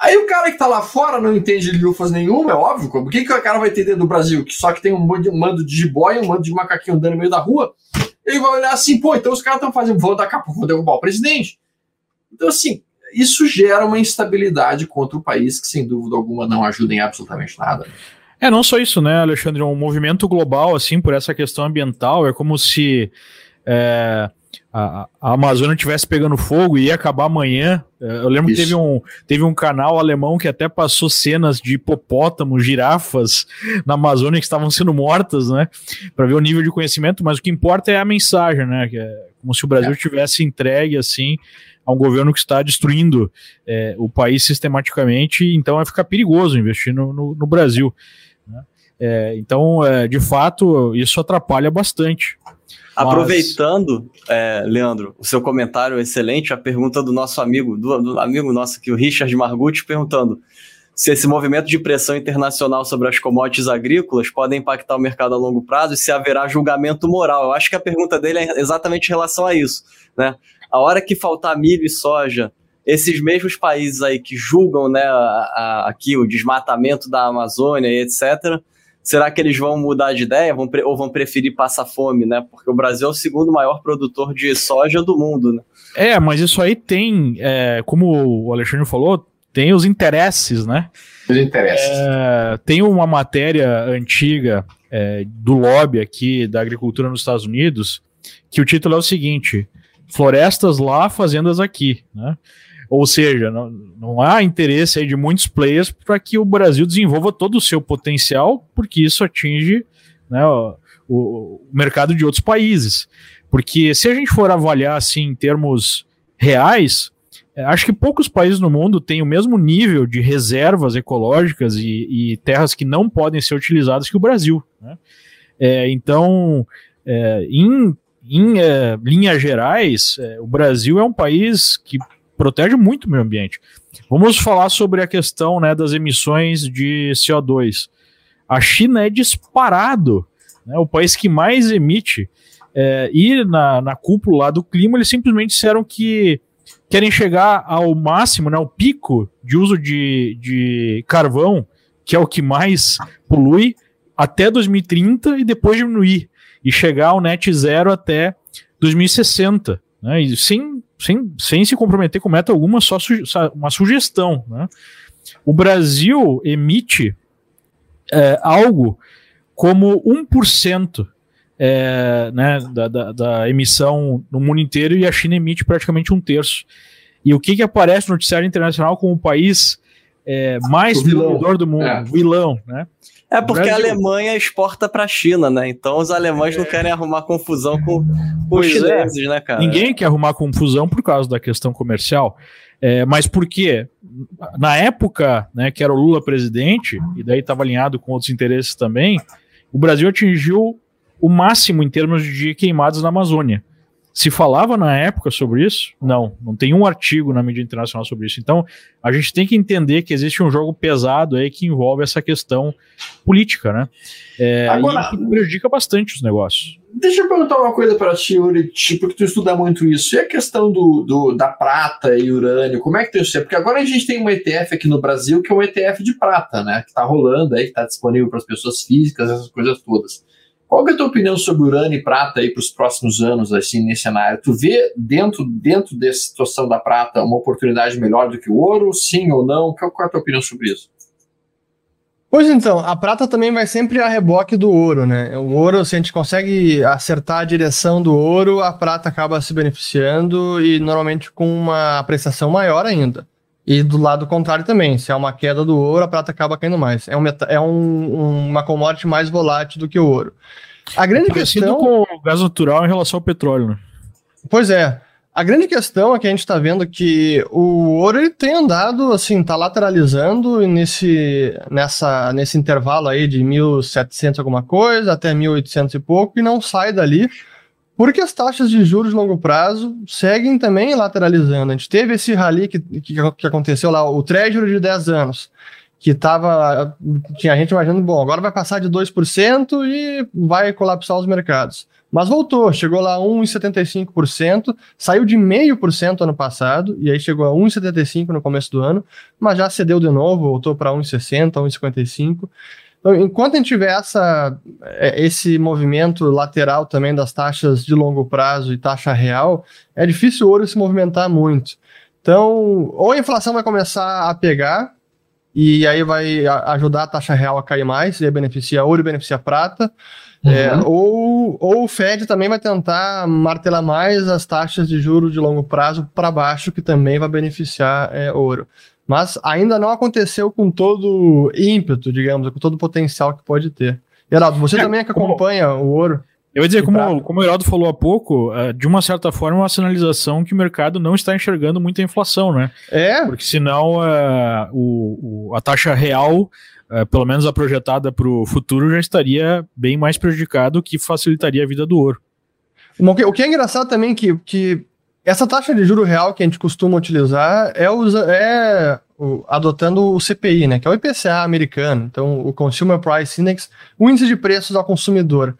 Aí o cara que tá lá fora não entende de lufas nenhuma, é óbvio. O que, que o cara vai entender do Brasil? Que só que tem um mando de jiboia, um mando de macaquinho andando no meio da rua. Ele vai olhar assim, pô, então os caras estão fazendo, vão dar capa, vão derrubar o presidente. Então, assim, isso gera uma instabilidade contra o país que, sem dúvida alguma, não ajuda em absolutamente nada. É, não só isso, né, Alexandre? Um movimento global, assim, por essa questão ambiental, é como se é, a, a Amazônia estivesse pegando fogo e ia acabar amanhã. É, eu lembro Isso. que teve um, teve um canal alemão que até passou cenas de hipopótamos, girafas na Amazônia que estavam sendo mortas, né? Para ver o nível de conhecimento, mas o que importa é a mensagem, né? É como se o Brasil é. tivesse entregue assim a um governo que está destruindo é, o país sistematicamente, então vai ficar perigoso investir no, no, no Brasil. Né? É, então, é, de fato, isso atrapalha bastante. Aproveitando, é, Leandro, o seu comentário excelente, a pergunta do nosso amigo, do, do amigo nosso aqui, o Richard Margutti, perguntando se esse movimento de pressão internacional sobre as commodities agrícolas pode impactar o mercado a longo prazo e se haverá julgamento moral. Eu acho que a pergunta dele é exatamente em relação a isso. Né? A hora que faltar milho e soja, esses mesmos países aí que julgam né, a, a, aqui o desmatamento da Amazônia e etc., Será que eles vão mudar de ideia vão ou vão preferir passar fome, né? Porque o Brasil é o segundo maior produtor de soja do mundo, né? É, mas isso aí tem, é, como o Alexandre falou, tem os interesses, né? Os interesses. É, tem uma matéria antiga é, do lobby aqui da agricultura nos Estados Unidos que o título é o seguinte: Florestas lá, fazendas aqui, né? Ou seja, não, não há interesse aí de muitos players para que o Brasil desenvolva todo o seu potencial, porque isso atinge né, o, o, mercado de outros países. Porque se a gente for avaliar assim em termos reais, é, acho que poucos países no mundo têm o mesmo nível de reservas ecológicas e, e terras que não podem ser utilizadas que o Brasil. Né? É, então, é, em, em é, linhas gerais, é, o Brasil é um país que protege muito o meio ambiente. Vamos falar sobre a questão né, das emissões de CO2. A China é disparado, né, o país que mais emite. É, e na, na cúpula do clima, eles simplesmente disseram que querem chegar ao máximo, né, ao pico de uso de, de carvão, que é o que mais polui, até 2030 e depois diminuir. E chegar ao net zero até 2060. Né, e sem sem, sem se comprometer com meta alguma, só su uma sugestão. Né? O Brasil emite é, algo como 1% é, né, da, da, da, emissão no mundo inteiro e a China emite praticamente um terço. E o que, que aparece no noticiário internacional como o país é, mais poluidor do mundo? É. Vilão, né? É porque Brasil... a Alemanha exporta para a China, né? Então os alemães é. não querem arrumar confusão com, com os é. chineses, é. né, cara? Ninguém quer arrumar confusão por causa da questão comercial. É, mas por quê? Na época né, que era o Lula presidente, e daí estava alinhado com outros interesses também, o Brasil atingiu o máximo em termos de queimados na Amazônia. Se falava na época sobre isso? Não, não tem um artigo na mídia internacional sobre isso. Então, a gente tem que entender que existe um jogo pesado aí que envolve essa questão política, né? É, Agora, e prejudica bastante os negócios. Deixa eu perguntar uma coisa para ti, Uri, porque tu estuda muito isso. E a questão do, do, da prata e urânio, como é que tem isso? Porque agora a gente tem um ETF aqui no Brasil que é um ETF de prata, né? Que está rolando aí, que está disponível para as pessoas físicas, essas coisas todas. Qual é a tua opinião sobre urânio e prata aí para os próximos anos, assim, nesse cenário? Tu vê dentro, dentro dessa situação da prata uma oportunidade melhor do que o ouro? Sim ou não? Qual, qual é a tua opinião sobre isso? Pois então, a prata também vai sempre a reboque do ouro, né? O ouro, se a gente consegue acertar a direção do ouro, a prata acaba se beneficiando e normalmente com uma apreciação maior ainda. E do lado contrário também, se há uma queda do ouro, a prata acaba caindo mais. É, um, é um, uma commodity mais volátil do que o ouro. A grande é questão. com o gás natural em relação ao petróleo, né? Pois é. A grande questão é que a gente está vendo que o ouro ele tem andado, assim, está lateralizando nesse, nessa, nesse intervalo aí de 1.700 alguma coisa até 1.800 e pouco e não sai dali, porque as taxas de juros de longo prazo seguem também lateralizando. A gente teve esse rally que, que, que aconteceu lá, o Treasury de 10 anos, que estava. Tinha gente imaginando, bom, agora vai passar de 2% e vai colapsar os mercados. Mas voltou, chegou lá a 1,75%, saiu de 0,5% ano passado, e aí chegou a 1,75% no começo do ano, mas já cedeu de novo, voltou para 1,60%, 1,55%. Então, enquanto a gente tiver essa, é, esse movimento lateral também das taxas de longo prazo e taxa real, é difícil o ouro se movimentar muito. Então, ou a inflação vai começar a pegar, e aí vai ajudar a taxa real a cair mais, e aí beneficia ouro e beneficia prata, é, uhum. É, ou, ou o Fed também vai tentar martelar mais as taxas de juros de longo prazo para baixo, que também vai beneficiar é, ouro. Mas ainda não aconteceu com todo ímpeto, digamos, com todo o potencial que pode ter. Geraldo, você é, também é que acompanha como... o ouro. Eu ia dizer, como, como o Heraldo falou há pouco, é, de uma certa forma, uma sinalização que o mercado não está enxergando muita inflação, né? É. Porque senão uh, o, o, a taxa real uh, pelo menos a projetada para o futuro, já estaria bem mais prejudicado, que facilitaria a vida do ouro. O que é engraçado também é que, que essa taxa de juro real que a gente costuma utilizar é, usa, é o, adotando o CPI, né, que é o IPCA americano, então o Consumer Price Index, o índice de preços ao consumidor.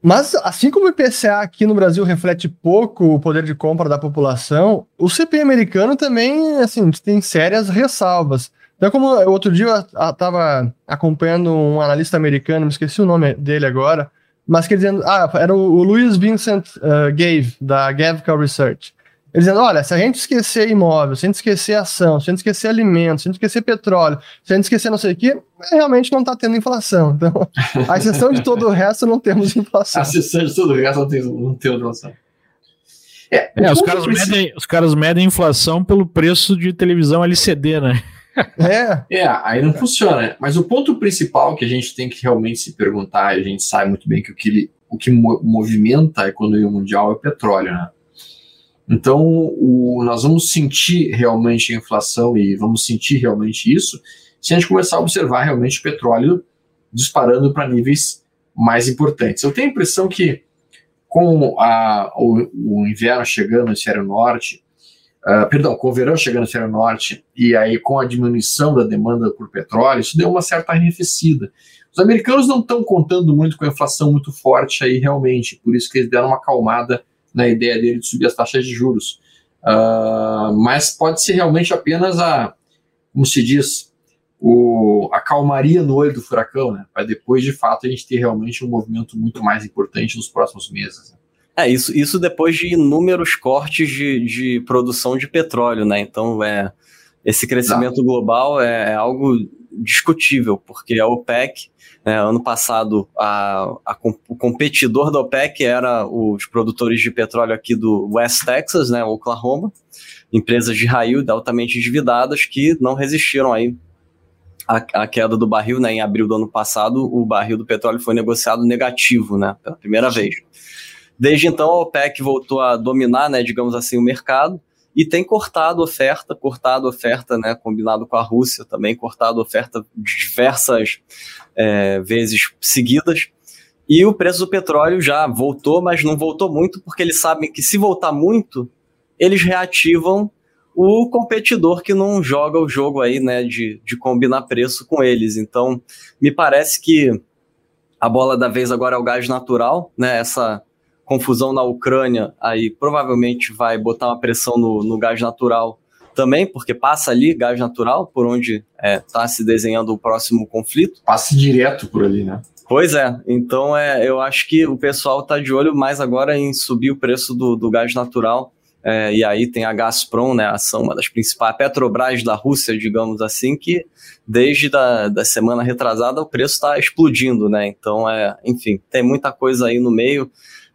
Mas, assim como o IPCA aqui no Brasil reflete pouco o poder de compra da população, o CPI americano também, assim, tem sérias ressalvas. Então, como outro dia eu estava acompanhando um analista americano, me esqueci o nome dele agora, mas que dizendo, ah, era o, o Louis Vincent uh, Gave, da Gavca Research. Ele dizendo, olha, se a gente esquecer imóvel, se a gente esquecer ação, se a gente esquecer alimentos, se a gente esquecer petróleo, se a gente esquecer não sei o quê, realmente não está tendo inflação. [LAUGHS] Então, a exceção de todo o resto, não temos inflação. A exceção de todo o resto, não, tem, não temos inflação. É, é os, caras medem, os caras medem inflação pelo preço de televisão LCD, né? É. é, aí não funciona. Mas o ponto principal que a gente tem que realmente se perguntar, e a gente sabe muito bem que o que, o que movimenta a economia mundial é o petróleo, né? Então, o, nós vamos sentir realmente a inflação e vamos sentir realmente isso se a gente começar a observar realmente o petróleo disparando para níveis mais importantes. Eu tenho a impressão que com a, o, o inverno chegando no hemisfério norte, Uh, perdão, com o verão chegando no hemisfério norte e aí com a diminuição da demanda por petróleo, isso deu uma certa arrefecida. Os americanos não estão contando muito com a inflação muito forte aí realmente, por isso que eles deram uma acalmada na ideia dele de subir as taxas de juros. Uh, mas pode ser realmente apenas a, como se diz, o, a calmaria no olho do furacão, né? Para depois, de fato, a gente ter realmente um movimento muito mais importante nos próximos meses. Né? É, isso, isso depois de inúmeros cortes de, de produção de petróleo, né? Então, é, esse crescimento global é, é, algo discutível, porque a OPEC, né, ano passado, a, a, o competidor da OPEC era os produtores de petróleo aqui do West Texas, né, Oklahoma, empresas de raio altamente endividadas que não resistiram aí à, queda do barril, né, em abril do ano passado, o barril do petróleo foi negociado negativo, né, pela primeira vez. Desde então, a OPEC voltou a dominar, né, digamos assim, o mercado e tem cortado oferta, cortado oferta, né, combinado com a Rússia também, cortado oferta diversas é, vezes seguidas. E o preço do petróleo já voltou, mas não voltou muito, porque eles sabem que se voltar muito, eles reativam o competidor que não joga o jogo aí, né, de, de combinar preço com eles. Então, me parece que a bola da vez agora é o gás natural, né, essa confusão na Ucrânia, aí provavelmente vai botar uma pressão no, no gás natural também, porque passa ali gás natural, por onde está é, tá se desenhando o próximo conflito. Passa direto por ali, né? Pois é, então é, eu acho que o pessoal está de olho mais agora em subir o preço do, do gás natural. É, e aí tem a Gazprom, né, a ação, uma das principais, Petrobras da Rússia, digamos assim, que desde da, da semana retrasada o preço está explodindo, né? Então, é, enfim, tem muita coisa aí no meio.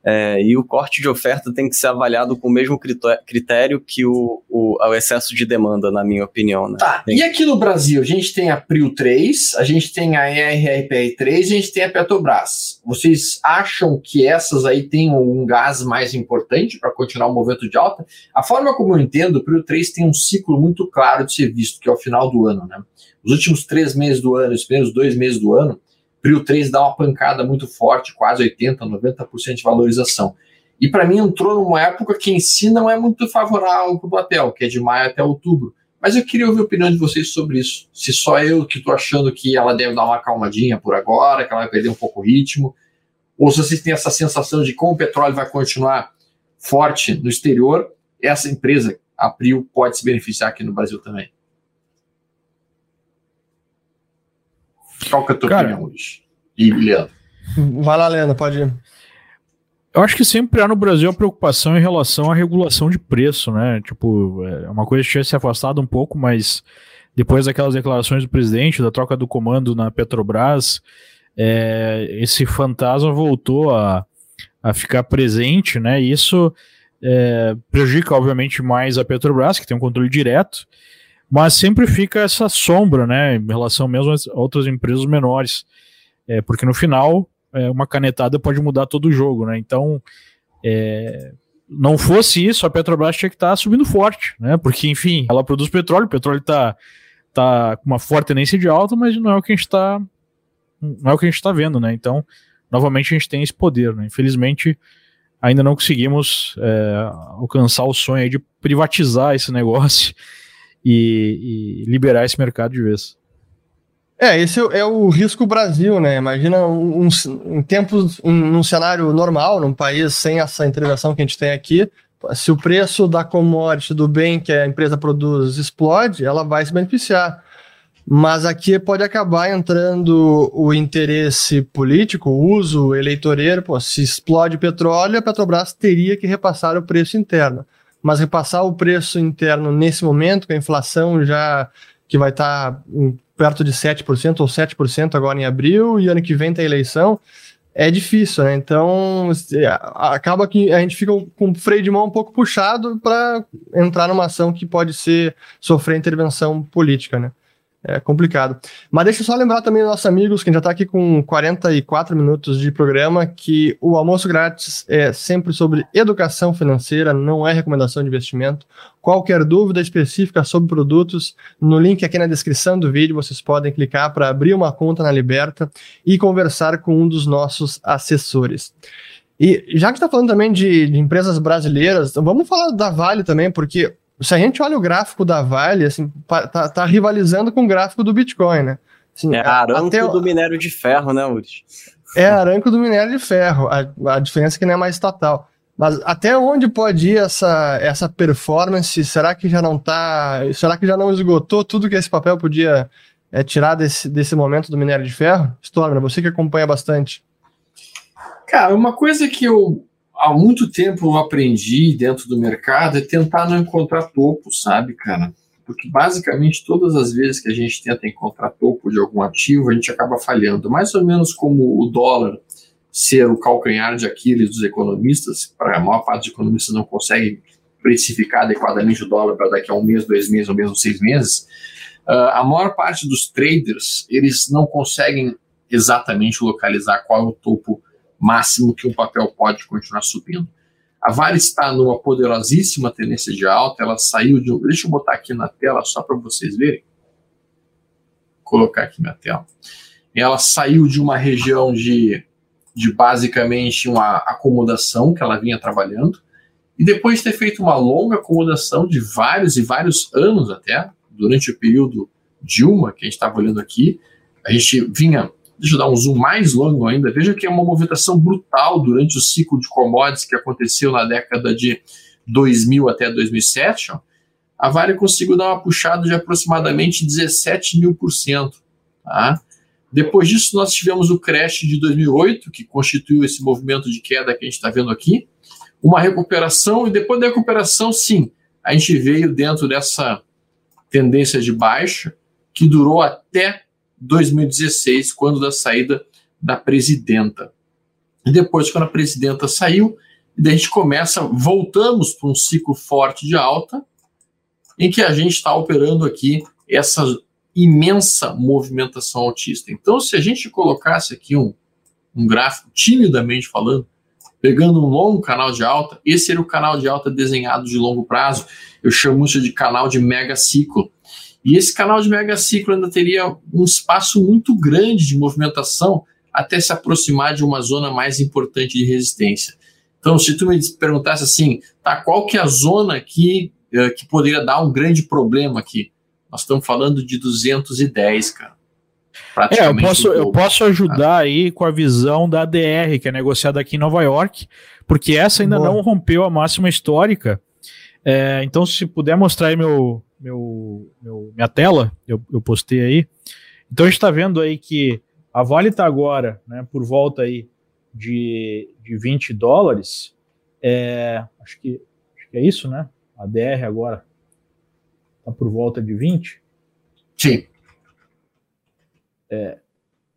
É, e o corte de oferta tem que ser avaliado com o mesmo critério que o, o, o excesso de demanda, na minha opinião. Né? Tá, tem... e aqui no Brasil, a gente tem a Prio 3, a gente tem a ERRPR 3 a gente tem a Petrobras. Vocês acham que essas aí têm um gás mais importante para continuar o movimento de alta? A forma como eu entendo, o Prio 3 tem um ciclo muito claro de ser visto, que é o final do ano. Né? Os últimos três meses do ano, os primeiros dois meses do ano, Prio 3 dá uma pancada muito forte, quase 80%, 90% de valorização. E para mim entrou numa época que em si não é muito favorável para o papel, que é de maio até outubro. Mas eu queria ouvir a opinião de vocês sobre isso. Se só eu que estou achando que ela deve dar uma acalmadinha por agora, que ela vai perder um pouco o ritmo, ou se vocês têm essa sensação de como o petróleo vai continuar forte no exterior, essa empresa, a Prio, pode se beneficiar aqui no Brasil também. Qual que é a tua Cara, opinião, Luiz? E Leandro? Vai lá, Leandro, pode ir. Eu acho que sempre há no Brasil a preocupação em relação à regulação de preço, né? Tipo, é uma coisa que tinha se afastado um pouco, mas depois daquelas declarações do presidente, da troca do comando na Petrobras, é, esse fantasma voltou a, a ficar presente, né? E isso é, prejudica, obviamente, mais a Petrobras, que tem um controle direto, mas sempre fica essa sombra, né, em relação mesmo a outras empresas menores, é, porque no final é, uma canetada pode mudar todo o jogo, né? Então, é, não fosse isso, a Petrobras tinha que estar tá subindo forte, né? Porque, enfim, ela produz petróleo, o petróleo está tá com uma forte tendência de alta, mas não é o que a gente está não é o que a gente está vendo, né? Então, novamente a gente tem esse poder, né? Infelizmente, ainda não conseguimos é, alcançar o sonho de privatizar esse negócio e, e liberar esse mercado de vez. É, esse é o risco Brasil, né? Imagina um, um, em tempos, um, num cenário normal, num país sem essa intervenção que a gente tem aqui, se o preço da commodity, do bem que a empresa produz, explode, ela vai se beneficiar. Mas aqui pode acabar entrando o interesse político, o uso eleitoreiro. Pô, se explode petróleo, a Petrobras teria que repassar o preço interno mas repassar o preço interno nesse momento, com a inflação já que vai estar tá perto de 7% ou 7% agora em abril, e ano que vem tem eleição, é difícil, né? Então, acaba que a gente fica com o freio de mão um pouco puxado para entrar numa ação que pode ser sofrer intervenção política, né? É complicado. Mas deixa eu só lembrar também nossos amigos, que já está aqui com 44 minutos de programa, que o almoço grátis é sempre sobre educação financeira, não é recomendação de investimento. Qualquer dúvida específica sobre produtos, no link aqui na descrição do vídeo, vocês podem clicar para abrir uma conta na Liberta e conversar com um dos nossos assessores. E já que está falando também de, de empresas brasileiras, vamos falar da Vale também, porque se a gente olha o gráfico da Vale, assim, tá, tá rivalizando com o gráfico do Bitcoin, né? Assim, é aranco até... do minério de ferro, né, Uri? É aranco do minério de ferro. A, a diferença é que não é mais estatal. Mas até onde pode ir essa, essa performance? Será que já não tá. Será que já não esgotou tudo que esse papel podia é, tirar desse, desse momento do minério de ferro? Stormer, você que acompanha bastante. Cara, uma coisa que eu há muito tempo eu aprendi dentro do mercado é tentar não encontrar topo, sabe, cara? Porque basicamente todas as vezes que a gente tenta encontrar topo de algum ativo, a gente acaba falhando. Mais ou menos como o dólar ser o calcanhar de Aquiles dos economistas, para a maior parte dos economistas não conseguem precificar adequadamente o dólar para daqui a um mês, dois meses ou mesmo seis meses, uh, a maior parte dos traders, eles não conseguem exatamente localizar qual é o topo máximo que um papel pode continuar subindo. A Vale está numa poderosíssima tendência de alta, ela saiu de. Deixa eu botar aqui na tela só para vocês verem. Vou colocar aqui na tela. Ela saiu de uma região de, de basicamente uma acomodação que ela vinha trabalhando, e depois de ter feito uma longa acomodação de vários e vários anos até, durante o período Dilma, que a gente estava olhando aqui, a gente vinha Deixa eu dar um zoom mais longo ainda. Veja que é uma movimentação brutal durante o ciclo de commodities que aconteceu na década de 2000 até 2007. Ó. A Vale conseguiu dar uma puxada de aproximadamente 17 mil por cento. Tá? Depois disso, nós tivemos o crash de 2008, que constituiu esse movimento de queda que a gente está vendo aqui. Uma recuperação, e depois da recuperação, sim, a gente veio dentro dessa tendência de baixa, que durou até 2016, quando da saída da presidenta. E depois, quando a presidenta saiu, a gente começa, voltamos para um ciclo forte de alta, em que a gente está operando aqui essa imensa movimentação autista. Então, se a gente colocasse aqui um, um gráfico, timidamente falando, pegando um longo canal de alta, esse era o canal de alta desenhado de longo prazo. Eu chamo isso de canal de mega ciclo. E esse canal de mega ciclo ainda teria um espaço muito grande de movimentação até se aproximar de uma zona mais importante de resistência. Então, se tu me perguntasse assim, tá, qual que é a zona que, eh, que poderia dar um grande problema aqui? Nós estamos falando de 210, cara. É, eu posso, eu posso ajudar aí com a visão da ADR, que é negociada aqui em Nova York, porque essa ainda Boa. não rompeu a máxima histórica. É, então, se puder mostrar aí meu, meu, meu minha tela, eu, eu postei aí. Então, a gente está vendo aí que a Vale está agora né, por volta aí de, de 20 dólares. É, acho, que, acho que é isso, né? A DR agora Está por volta de 20? Sim. É,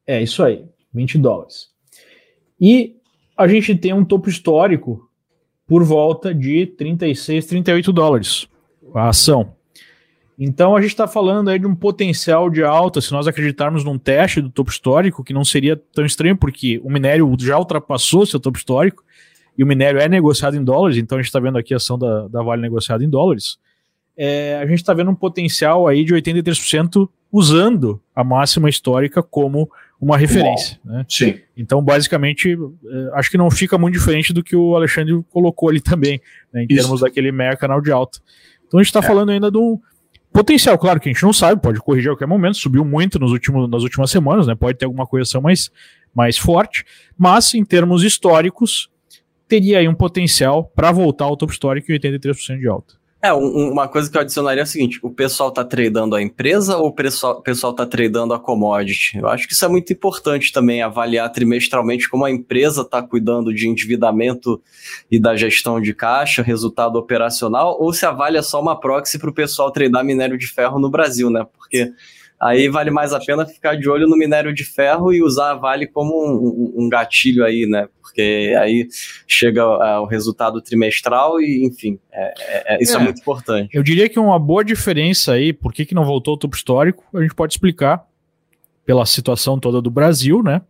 é isso aí, 20 dólares. E a gente tem um topo histórico por volta de 36, 38 dólares a ação. Então a gente está falando aí de um potencial de alta, se nós acreditarmos num teste do topo histórico, que não seria tão estranho, porque o minério já ultrapassou seu topo histórico, e o minério é negociado em dólares, então a gente está vendo aqui a ação da, da Vale negociada em dólares é, a gente está vendo um potencial aí de 83% usando a máxima histórica como uma referência. Né? Sim. Então, basicamente, é, acho que não fica muito diferente do que o Alexandre colocou ali também, né, em Isso. termos daquele meia canal de alta. Então, a gente está é. falando ainda do potencial, claro que a gente não sabe, pode corrigir a qualquer momento, subiu muito nos últimos, nas últimas semanas, né, pode ter alguma correção mais, mais forte, mas em termos históricos, teria aí um potencial para voltar ao topo histórico em 83% de alta. É, um, uma coisa que eu adicionaria é o seguinte: o pessoal tá tradando a empresa ou o pessoal, pessoal tá tradando a commodity? Eu acho que isso é muito importante também, avaliar trimestralmente como a empresa está cuidando de endividamento e da gestão de caixa, resultado operacional, ou se a Vale é só uma proxy para o pessoal tradar minério de ferro no Brasil, né? Porque aí vale mais a pena ficar de olho no minério de ferro e usar a Vale como um, um gatilho aí, né? Porque aí chega uh, o resultado trimestral e, enfim, é, é, é isso é. é. muito importante. Eu diria que uma boa diferença aí, por que, que não voltou o topo histórico, a gente pode explicar pela situação toda do Brasil, né?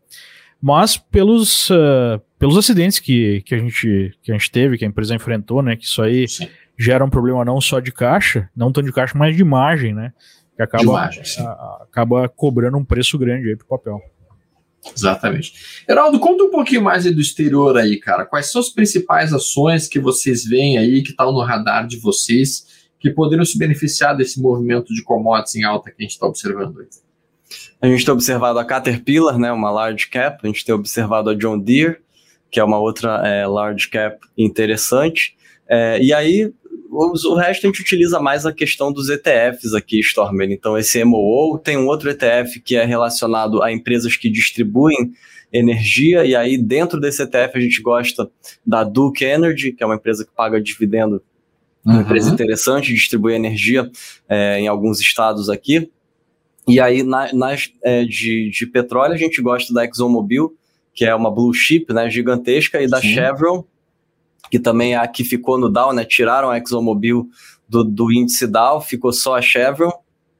Mas pelos, uh, pelos acidentes que, que, a gente, que a gente teve, que a empresa enfrentou, né? Que isso aí Sim. gera um problema não só de caixa, não tanto de caixa, mas de imagem, né? Que acaba, a, acaba cobrando um preço grande aí pro papel. Exatamente. Heraldo, conta um pouquinho mais do exterior aí, cara. Quais são as principais ações que vocês veem aí, que estão no radar de vocês, que poderiam se beneficiar desse movimento de commodities em alta que a gente está observando aí? A gente tem observado a Caterpillar, né, uma large cap, a gente tem observado a John Deere, que é uma outra é, large cap interessante. É, e aí, o resto a gente utiliza mais a questão dos ETFs aqui, Stormer. Então, esse MOO tem um outro ETF que é relacionado a empresas que distribuem energia, e aí dentro desse ETF a gente gosta da Duke Energy, que é uma empresa que paga dividendo, uma uhum. empresa interessante, distribui energia é, em alguns estados aqui. E aí, na, nas é, de, de petróleo, a gente gosta da ExxonMobil, que é uma blue chip né, gigantesca, e da Sim. Chevron, que também é a que ficou no Dow, né? Tiraram a ExxonMobil do, do índice Dow, ficou só a Chevron.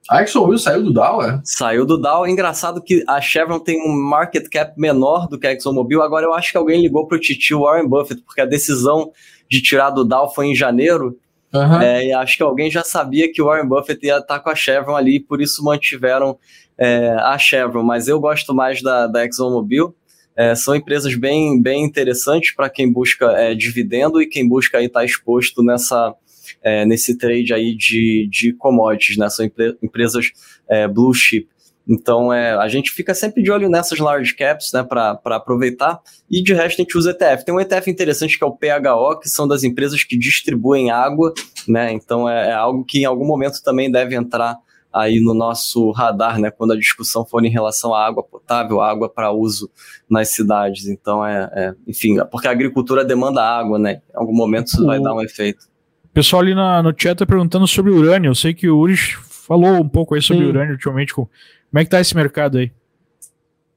A ExxonMobil saiu do Dow, é? Saiu do Dow. Engraçado que a Chevron tem um market cap menor do que a ExxonMobil. Agora eu acho que alguém ligou para o titio Warren Buffett, porque a decisão de tirar do Dow foi em janeiro. Uhum. É, e acho que alguém já sabia que o Warren Buffett ia estar com a Chevron ali, por isso mantiveram é, a Chevron. Mas eu gosto mais da, da ExxonMobil. É, são empresas bem, bem interessantes para quem busca é, dividendo e quem busca estar tá exposto nessa, é, nesse trade aí de, de commodities, né? São empresas é, blue chip. Então, é, a gente fica sempre de olho nessas large caps, né, para aproveitar. E de resto, a gente usa ETF. Tem um ETF interessante que é o PHO, que são das empresas que distribuem água, né? Então, é, é algo que em algum momento também deve entrar aí no nosso radar, né, quando a discussão for em relação à água potável, água para uso nas cidades. Então, é, é, enfim, porque a agricultura demanda água, né? Em algum momento isso vai dar um efeito. O pessoal ali na, no chat está perguntando sobre urânio. Eu sei que o Uris falou um pouco aí sobre Sim. urânio ultimamente. Como é que tá esse mercado aí?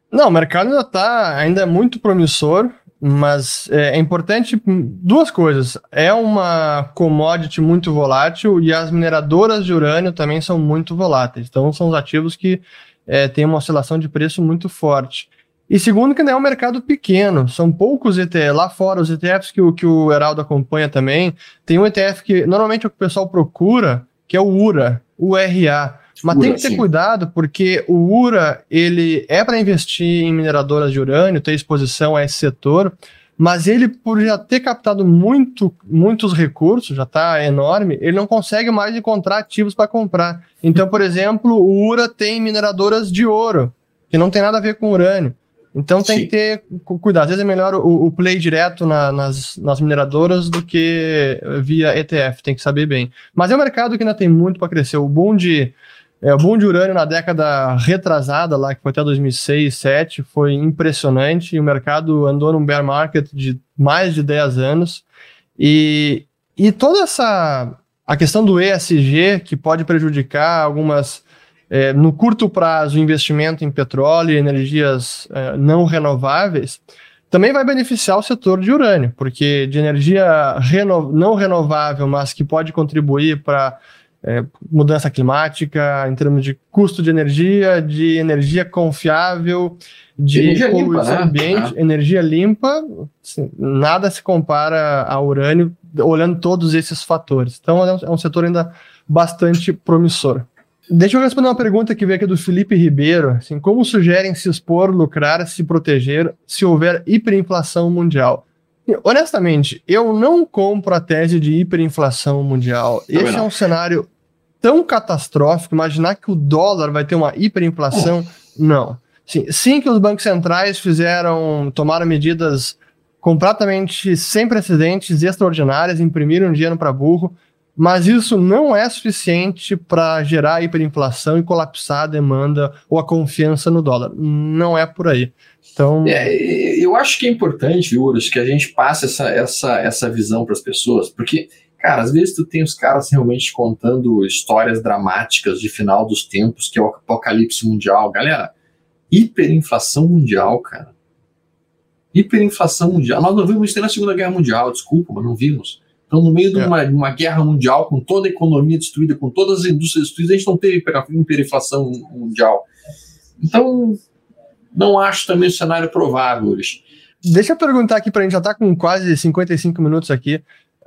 Não, o mercado ainda tá, ainda é muito promissor. Mas é, é, importante duas coisas. É uma commodity muito volátil e as mineradoras de urânio também são muito voláteis. Então, são os ativos que é, têm uma oscilação de preço muito forte. E segundo, que não é um mercado pequeno, são poucos ETFs. Lá fora, os ETFs que o, que o Heraldo acompanha também, tem um ETF que normalmente é o o pessoal procura, que é o URA, URA. Mas Ura, tem que ter sim. cuidado, porque o URA ele é para investir em mineradoras de urânio, ter exposição a esse setor, mas ele, por já ter captado muito, muitos recursos, já está enorme, ele não consegue mais encontrar ativos para comprar. Então, por exemplo, o URA tem mineradoras de ouro, que não tem nada a ver com urânio. Então tem Sim. que ter cuidado. Às vezes é melhor o, o play direto na, nas, nas mineradoras do que via ETF, tem que saber bem. Mas é um mercado que ainda tem muito para crescer. O boom de é, o boom de urânio na década retrasada, lá que foi até 2006, 2007, foi impressionante. O mercado andou num bear market de mais de 10 anos. E, e toda essa a questão do ESG, que pode prejudicar algumas, é, no curto prazo, investimento em petróleo e energias é, não renováveis, também vai beneficiar o setor de urânio, porque de energia reno, não renovável, mas que pode contribuir para é, mudança climática, em termos de custo de energia, de energia confiável, de energia poluição limpa, né? ambiente, é. energia limpa, assim, nada se compara ao urânio, olhando todos esses fatores. Então é um, é um setor ainda bastante promissor. Deixa eu responder uma pergunta que veio aqui do Felipe Ribeiro. Assim, como sugerem se expor, lucrar, se proteger se houver hiperinflação mundial? Honestamente, eu não compro a tese de hiperinflação mundial. Também Esse não. é um cenário tão catastrófico. Imaginar que o dólar vai ter uma hiperinflação, não. Sim, sim que os bancos centrais fizeram, tomaram medidas completamente sem precedentes, extraordinárias, imprimiram dinheiro para burro, mas isso não é suficiente para gerar hiperinflação e colapsar a demanda ou a confiança no dólar. Não é por aí. Então, é, eu acho que é importante, Uros, que a gente passe essa, essa, essa visão para as pessoas, porque, cara, às vezes tu tem os caras realmente contando histórias dramáticas de final dos tempos, que é o apocalipse mundial. Galera, hiperinflação mundial, cara. Hiperinflação mundial. Nós não vimos isso na Segunda Guerra Mundial, desculpa, mas não vimos. Então, no meio de uma, é. uma, guerra mundial, com toda a economia destruída, com todas as indústrias destruídas, a gente não teve hiperinflação mundial. Então, não acho também o cenário provável. Deixa eu perguntar aqui para a gente, já está com quase 55 minutos aqui.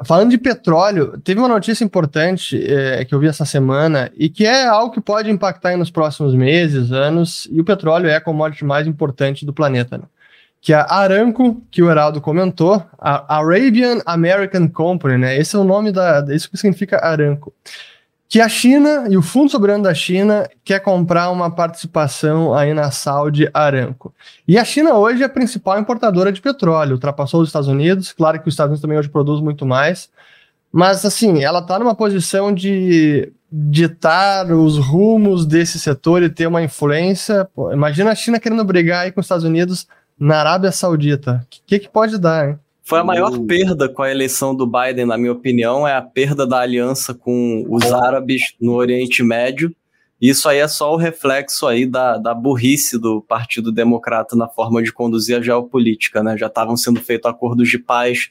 Falando de petróleo, teve uma notícia importante é, que eu vi essa semana e que é algo que pode impactar nos próximos meses, anos, e o petróleo é a commodity mais importante do planeta. Né? Que é a Aramco, que o Heraldo comentou, a Arabian American Company, né? Esse é o nome da. Isso que significa Aramco que a China e o Fundo Soberano da China quer comprar uma participação aí na Saudi Aramco. E a China hoje é a principal importadora de petróleo, ultrapassou os Estados Unidos, claro que os Estados Unidos também hoje produz muito mais, mas assim, ela está numa posição de ditar os rumos desse setor e ter uma influência. Pô, imagina a China querendo brigar aí com os Estados Unidos na Arábia Saudita. O que, que pode dar, hein? Foi a maior perda com a eleição do Biden, na minha opinião, é a perda da aliança com os árabes no Oriente Médio. Isso aí é só o reflexo aí da, da burrice do Partido Democrata na forma de conduzir a geopolítica, né? Já estavam sendo feitos acordos de paz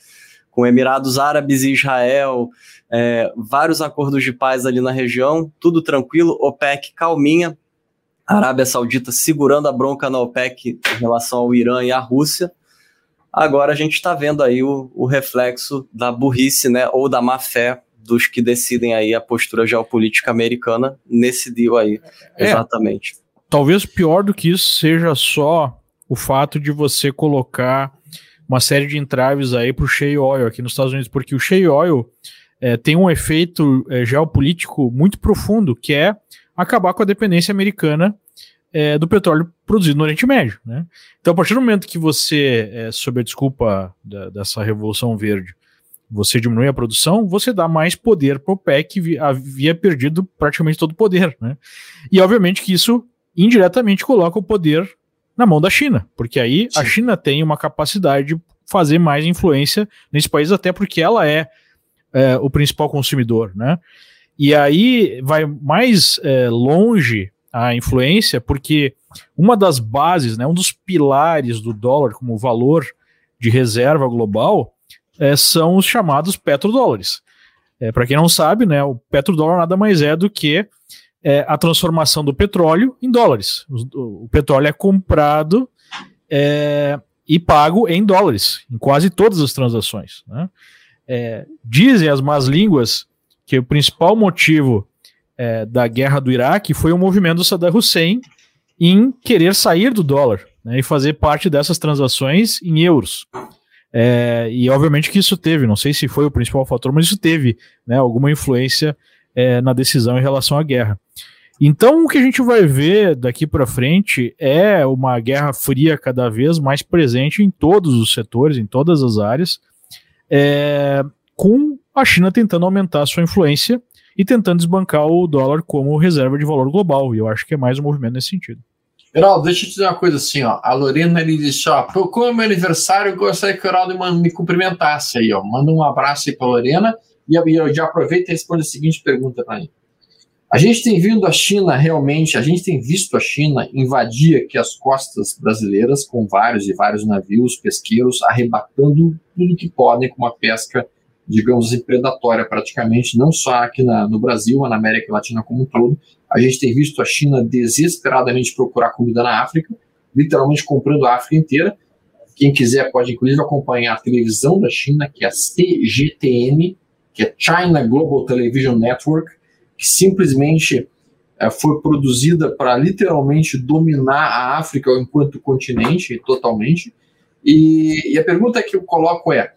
com Emirados Árabes e Israel, é, vários acordos de paz ali na região, tudo tranquilo, OPEC calminha, Arábia Saudita segurando a bronca na OPEC em relação ao Irã e à Rússia, Agora a gente está vendo aí o, o, reflexo da burrice, né, ou da má fé dos que decidem aí a postura geopolítica americana nesse deal aí, é, exatamente. Talvez pior do que isso seja só o fato de você colocar uma série de entraves aí para o shale oil aqui nos Estados Unidos, porque o shale oil é, tem um efeito é, geopolítico muito profundo, que é acabar com a dependência americana é, do petróleo produzido no Oriente Médio. Né? Então, a partir do momento que você, é, sob a desculpa da, dessa Revolução Verde, você diminui a produção, você dá mais poder para o PEC, que havia perdido praticamente todo o poder. Né? E, obviamente, que isso indiretamente coloca o poder na mão da China, porque aí Sim. a China tem uma capacidade de fazer mais influência nesse país, até porque ela é, é o principal consumidor. Né? E aí vai mais é, longe a influência, porque uma das bases, né, um dos pilares do dólar como valor de reserva global é, são os chamados petrodólares. É, Para quem não sabe, né, o petrodólar nada mais é do que é, a transformação do petróleo em dólares. O, o petróleo é comprado é, e pago em dólares, em quase todas as transações. Né? É, dizem as más línguas que o principal motivo é, da guerra do Iraque foi o movimento do Saddam Hussein em querer sair do dólar né, e fazer parte dessas transações em euros. É, e obviamente que isso teve, não sei se foi o principal fator, mas isso teve né, alguma influência é, na decisão em relação à guerra. Então, o que a gente vai ver daqui para frente é uma guerra fria cada vez mais presente em todos os setores, em todas as áreas, é, com a China tentando aumentar a sua influência e tentando desbancar o dólar como reserva de valor global. E eu acho que é mais um movimento nesse sentido. Geraldo, deixa eu te dizer uma coisa assim, ó. A Lorena ele disse, ó, como é meu aniversário, eu gostaria que o Geraldo me cumprimentasse aí, ó. Manda um abraço aí pra Lorena e eu já aproveito e responde a seguinte pergunta para mim. A gente tem vindo a China realmente, a gente tem visto a China invadir aqui as costas brasileiras com vários e vários navios pesqueiros arrebatando tudo que podem com uma pesca, digamos assim, predatória praticamente, não só aqui na, no Brasil, mas na América Latina como um todo. A gente tem visto a China desesperadamente procurar comida na África, literalmente comprando a África inteira. Quem quiser pode inclusive acompanhar a televisão da China, que é a CGTN, que é China Global Television Network, que simplesmente é, foi produzida para literalmente dominar a África enquanto continente totalmente. E, e, a pergunta que eu coloco é: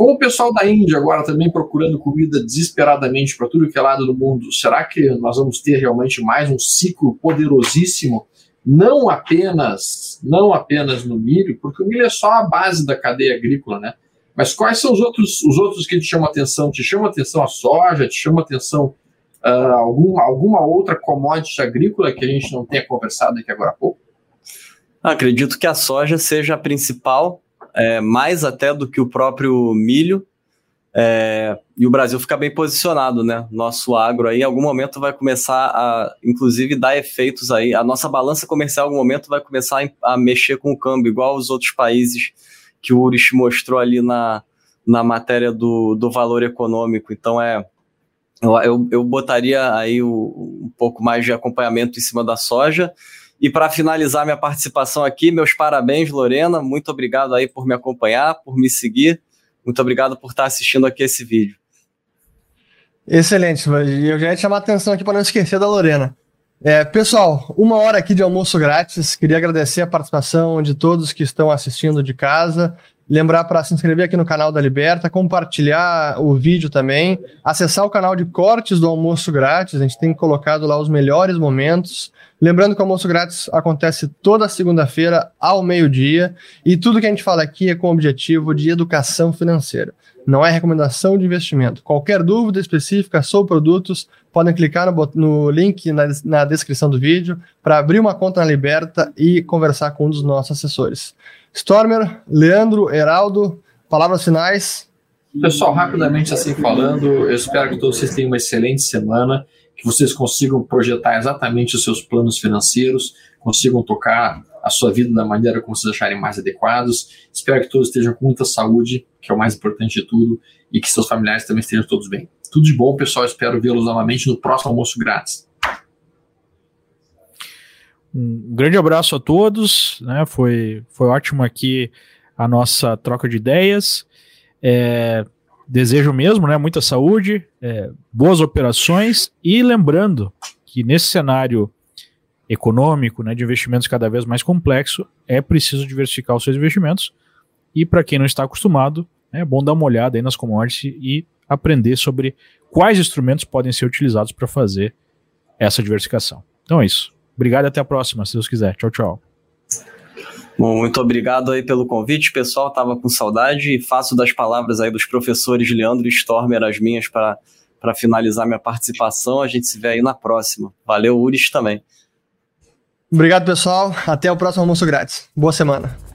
com o pessoal da Índia agora também procurando comida desesperadamente para tudo que é lado do mundo, será que nós vamos ter realmente mais um ciclo poderosíssimo? Não apenas, não apenas no milho, porque o milho é só a base da cadeia agrícola, né? Mas quais são os outros, os outros que te chamam atenção? Te chama atenção a soja? Te chama atenção uh, algum, alguma outra commodity agrícola que a gente não tenha conversado aqui agora há pouco? Acredito que a soja seja a principal, é, mais até do que o próprio milho. É, e o Brasil fica bem posicionado, né? Nosso agro aí, em algum momento vai começar a, inclusive, dar efeitos aí. A nossa balança comercial, em algum momento, vai começar a, mexer com o câmbio, igual os outros países que o Uris mostrou ali na, na matéria do, do valor econômico. Então, é, eu, eu, eu botaria aí o, um pouco mais de acompanhamento em cima da soja. E para finalizar minha participação aqui, meus parabéns, Lorena. Muito obrigado aí por me acompanhar, por me seguir. Muito obrigado por estar assistindo aqui esse vídeo. Excelente, eu já ia chamar a atenção aqui para não esquecer da Lorena. É, pessoal, uma hora aqui de almoço grátis. Queria agradecer a participação de todos que estão assistindo de casa. Lembrar para se inscrever aqui no canal da Liberta, compartilhar o vídeo também, acessar o canal de cortes do almoço grátis, a gente tem colocado lá os melhores momentos. Lembrando que o almoço grátis acontece toda segunda-feira ao meio-dia e tudo que a gente fala aqui é com o objetivo de educação financeira. Não é recomendação de investimento. Qualquer dúvida específica sobre produtos, podem clicar no, no link na, na descrição do vídeo para abrir uma conta na Liberta e conversar com um dos nossos assessores. Stormer, Leandro, Heraldo, palavras finais. Pessoal, rapidamente assim falando, eu espero que todos vocês tenham uma excelente semana, que vocês consigam projetar exatamente os seus planos financeiros, consigam tocar a sua vida da maneira como vocês acharem mais adequados. Espero que todos estejam com muita saúde, que é o mais importante de tudo, e que seus familiares também estejam todos bem. Tudo de bom, pessoal. Espero vê-los novamente no próximo almoço grátis. Um grande abraço a todos, né? Foi, foi ótimo aqui a nossa troca de ideias. É, desejo mesmo, né? Muita saúde, é, boas operações e lembrando que nesse cenário econômico, né, de investimentos cada vez mais complexo, é preciso diversificar os seus investimentos. E para quem não está acostumado, é bom dar uma olhada aí nas commodities e aprender sobre quais instrumentos podem ser utilizados para fazer essa diversificação. Então é isso. Obrigado e até a próxima, se Deus quiser. Tchau, tchau. Bom, muito obrigado aí pelo convite, pessoal. Tava com saudade e faço das palavras aí dos professores Leandro e Stormer as minhas para finalizar minha participação. A gente se vê aí na próxima. Valeu, Uris também. Obrigado, pessoal. Até o próximo almoço grátis. Boa semana.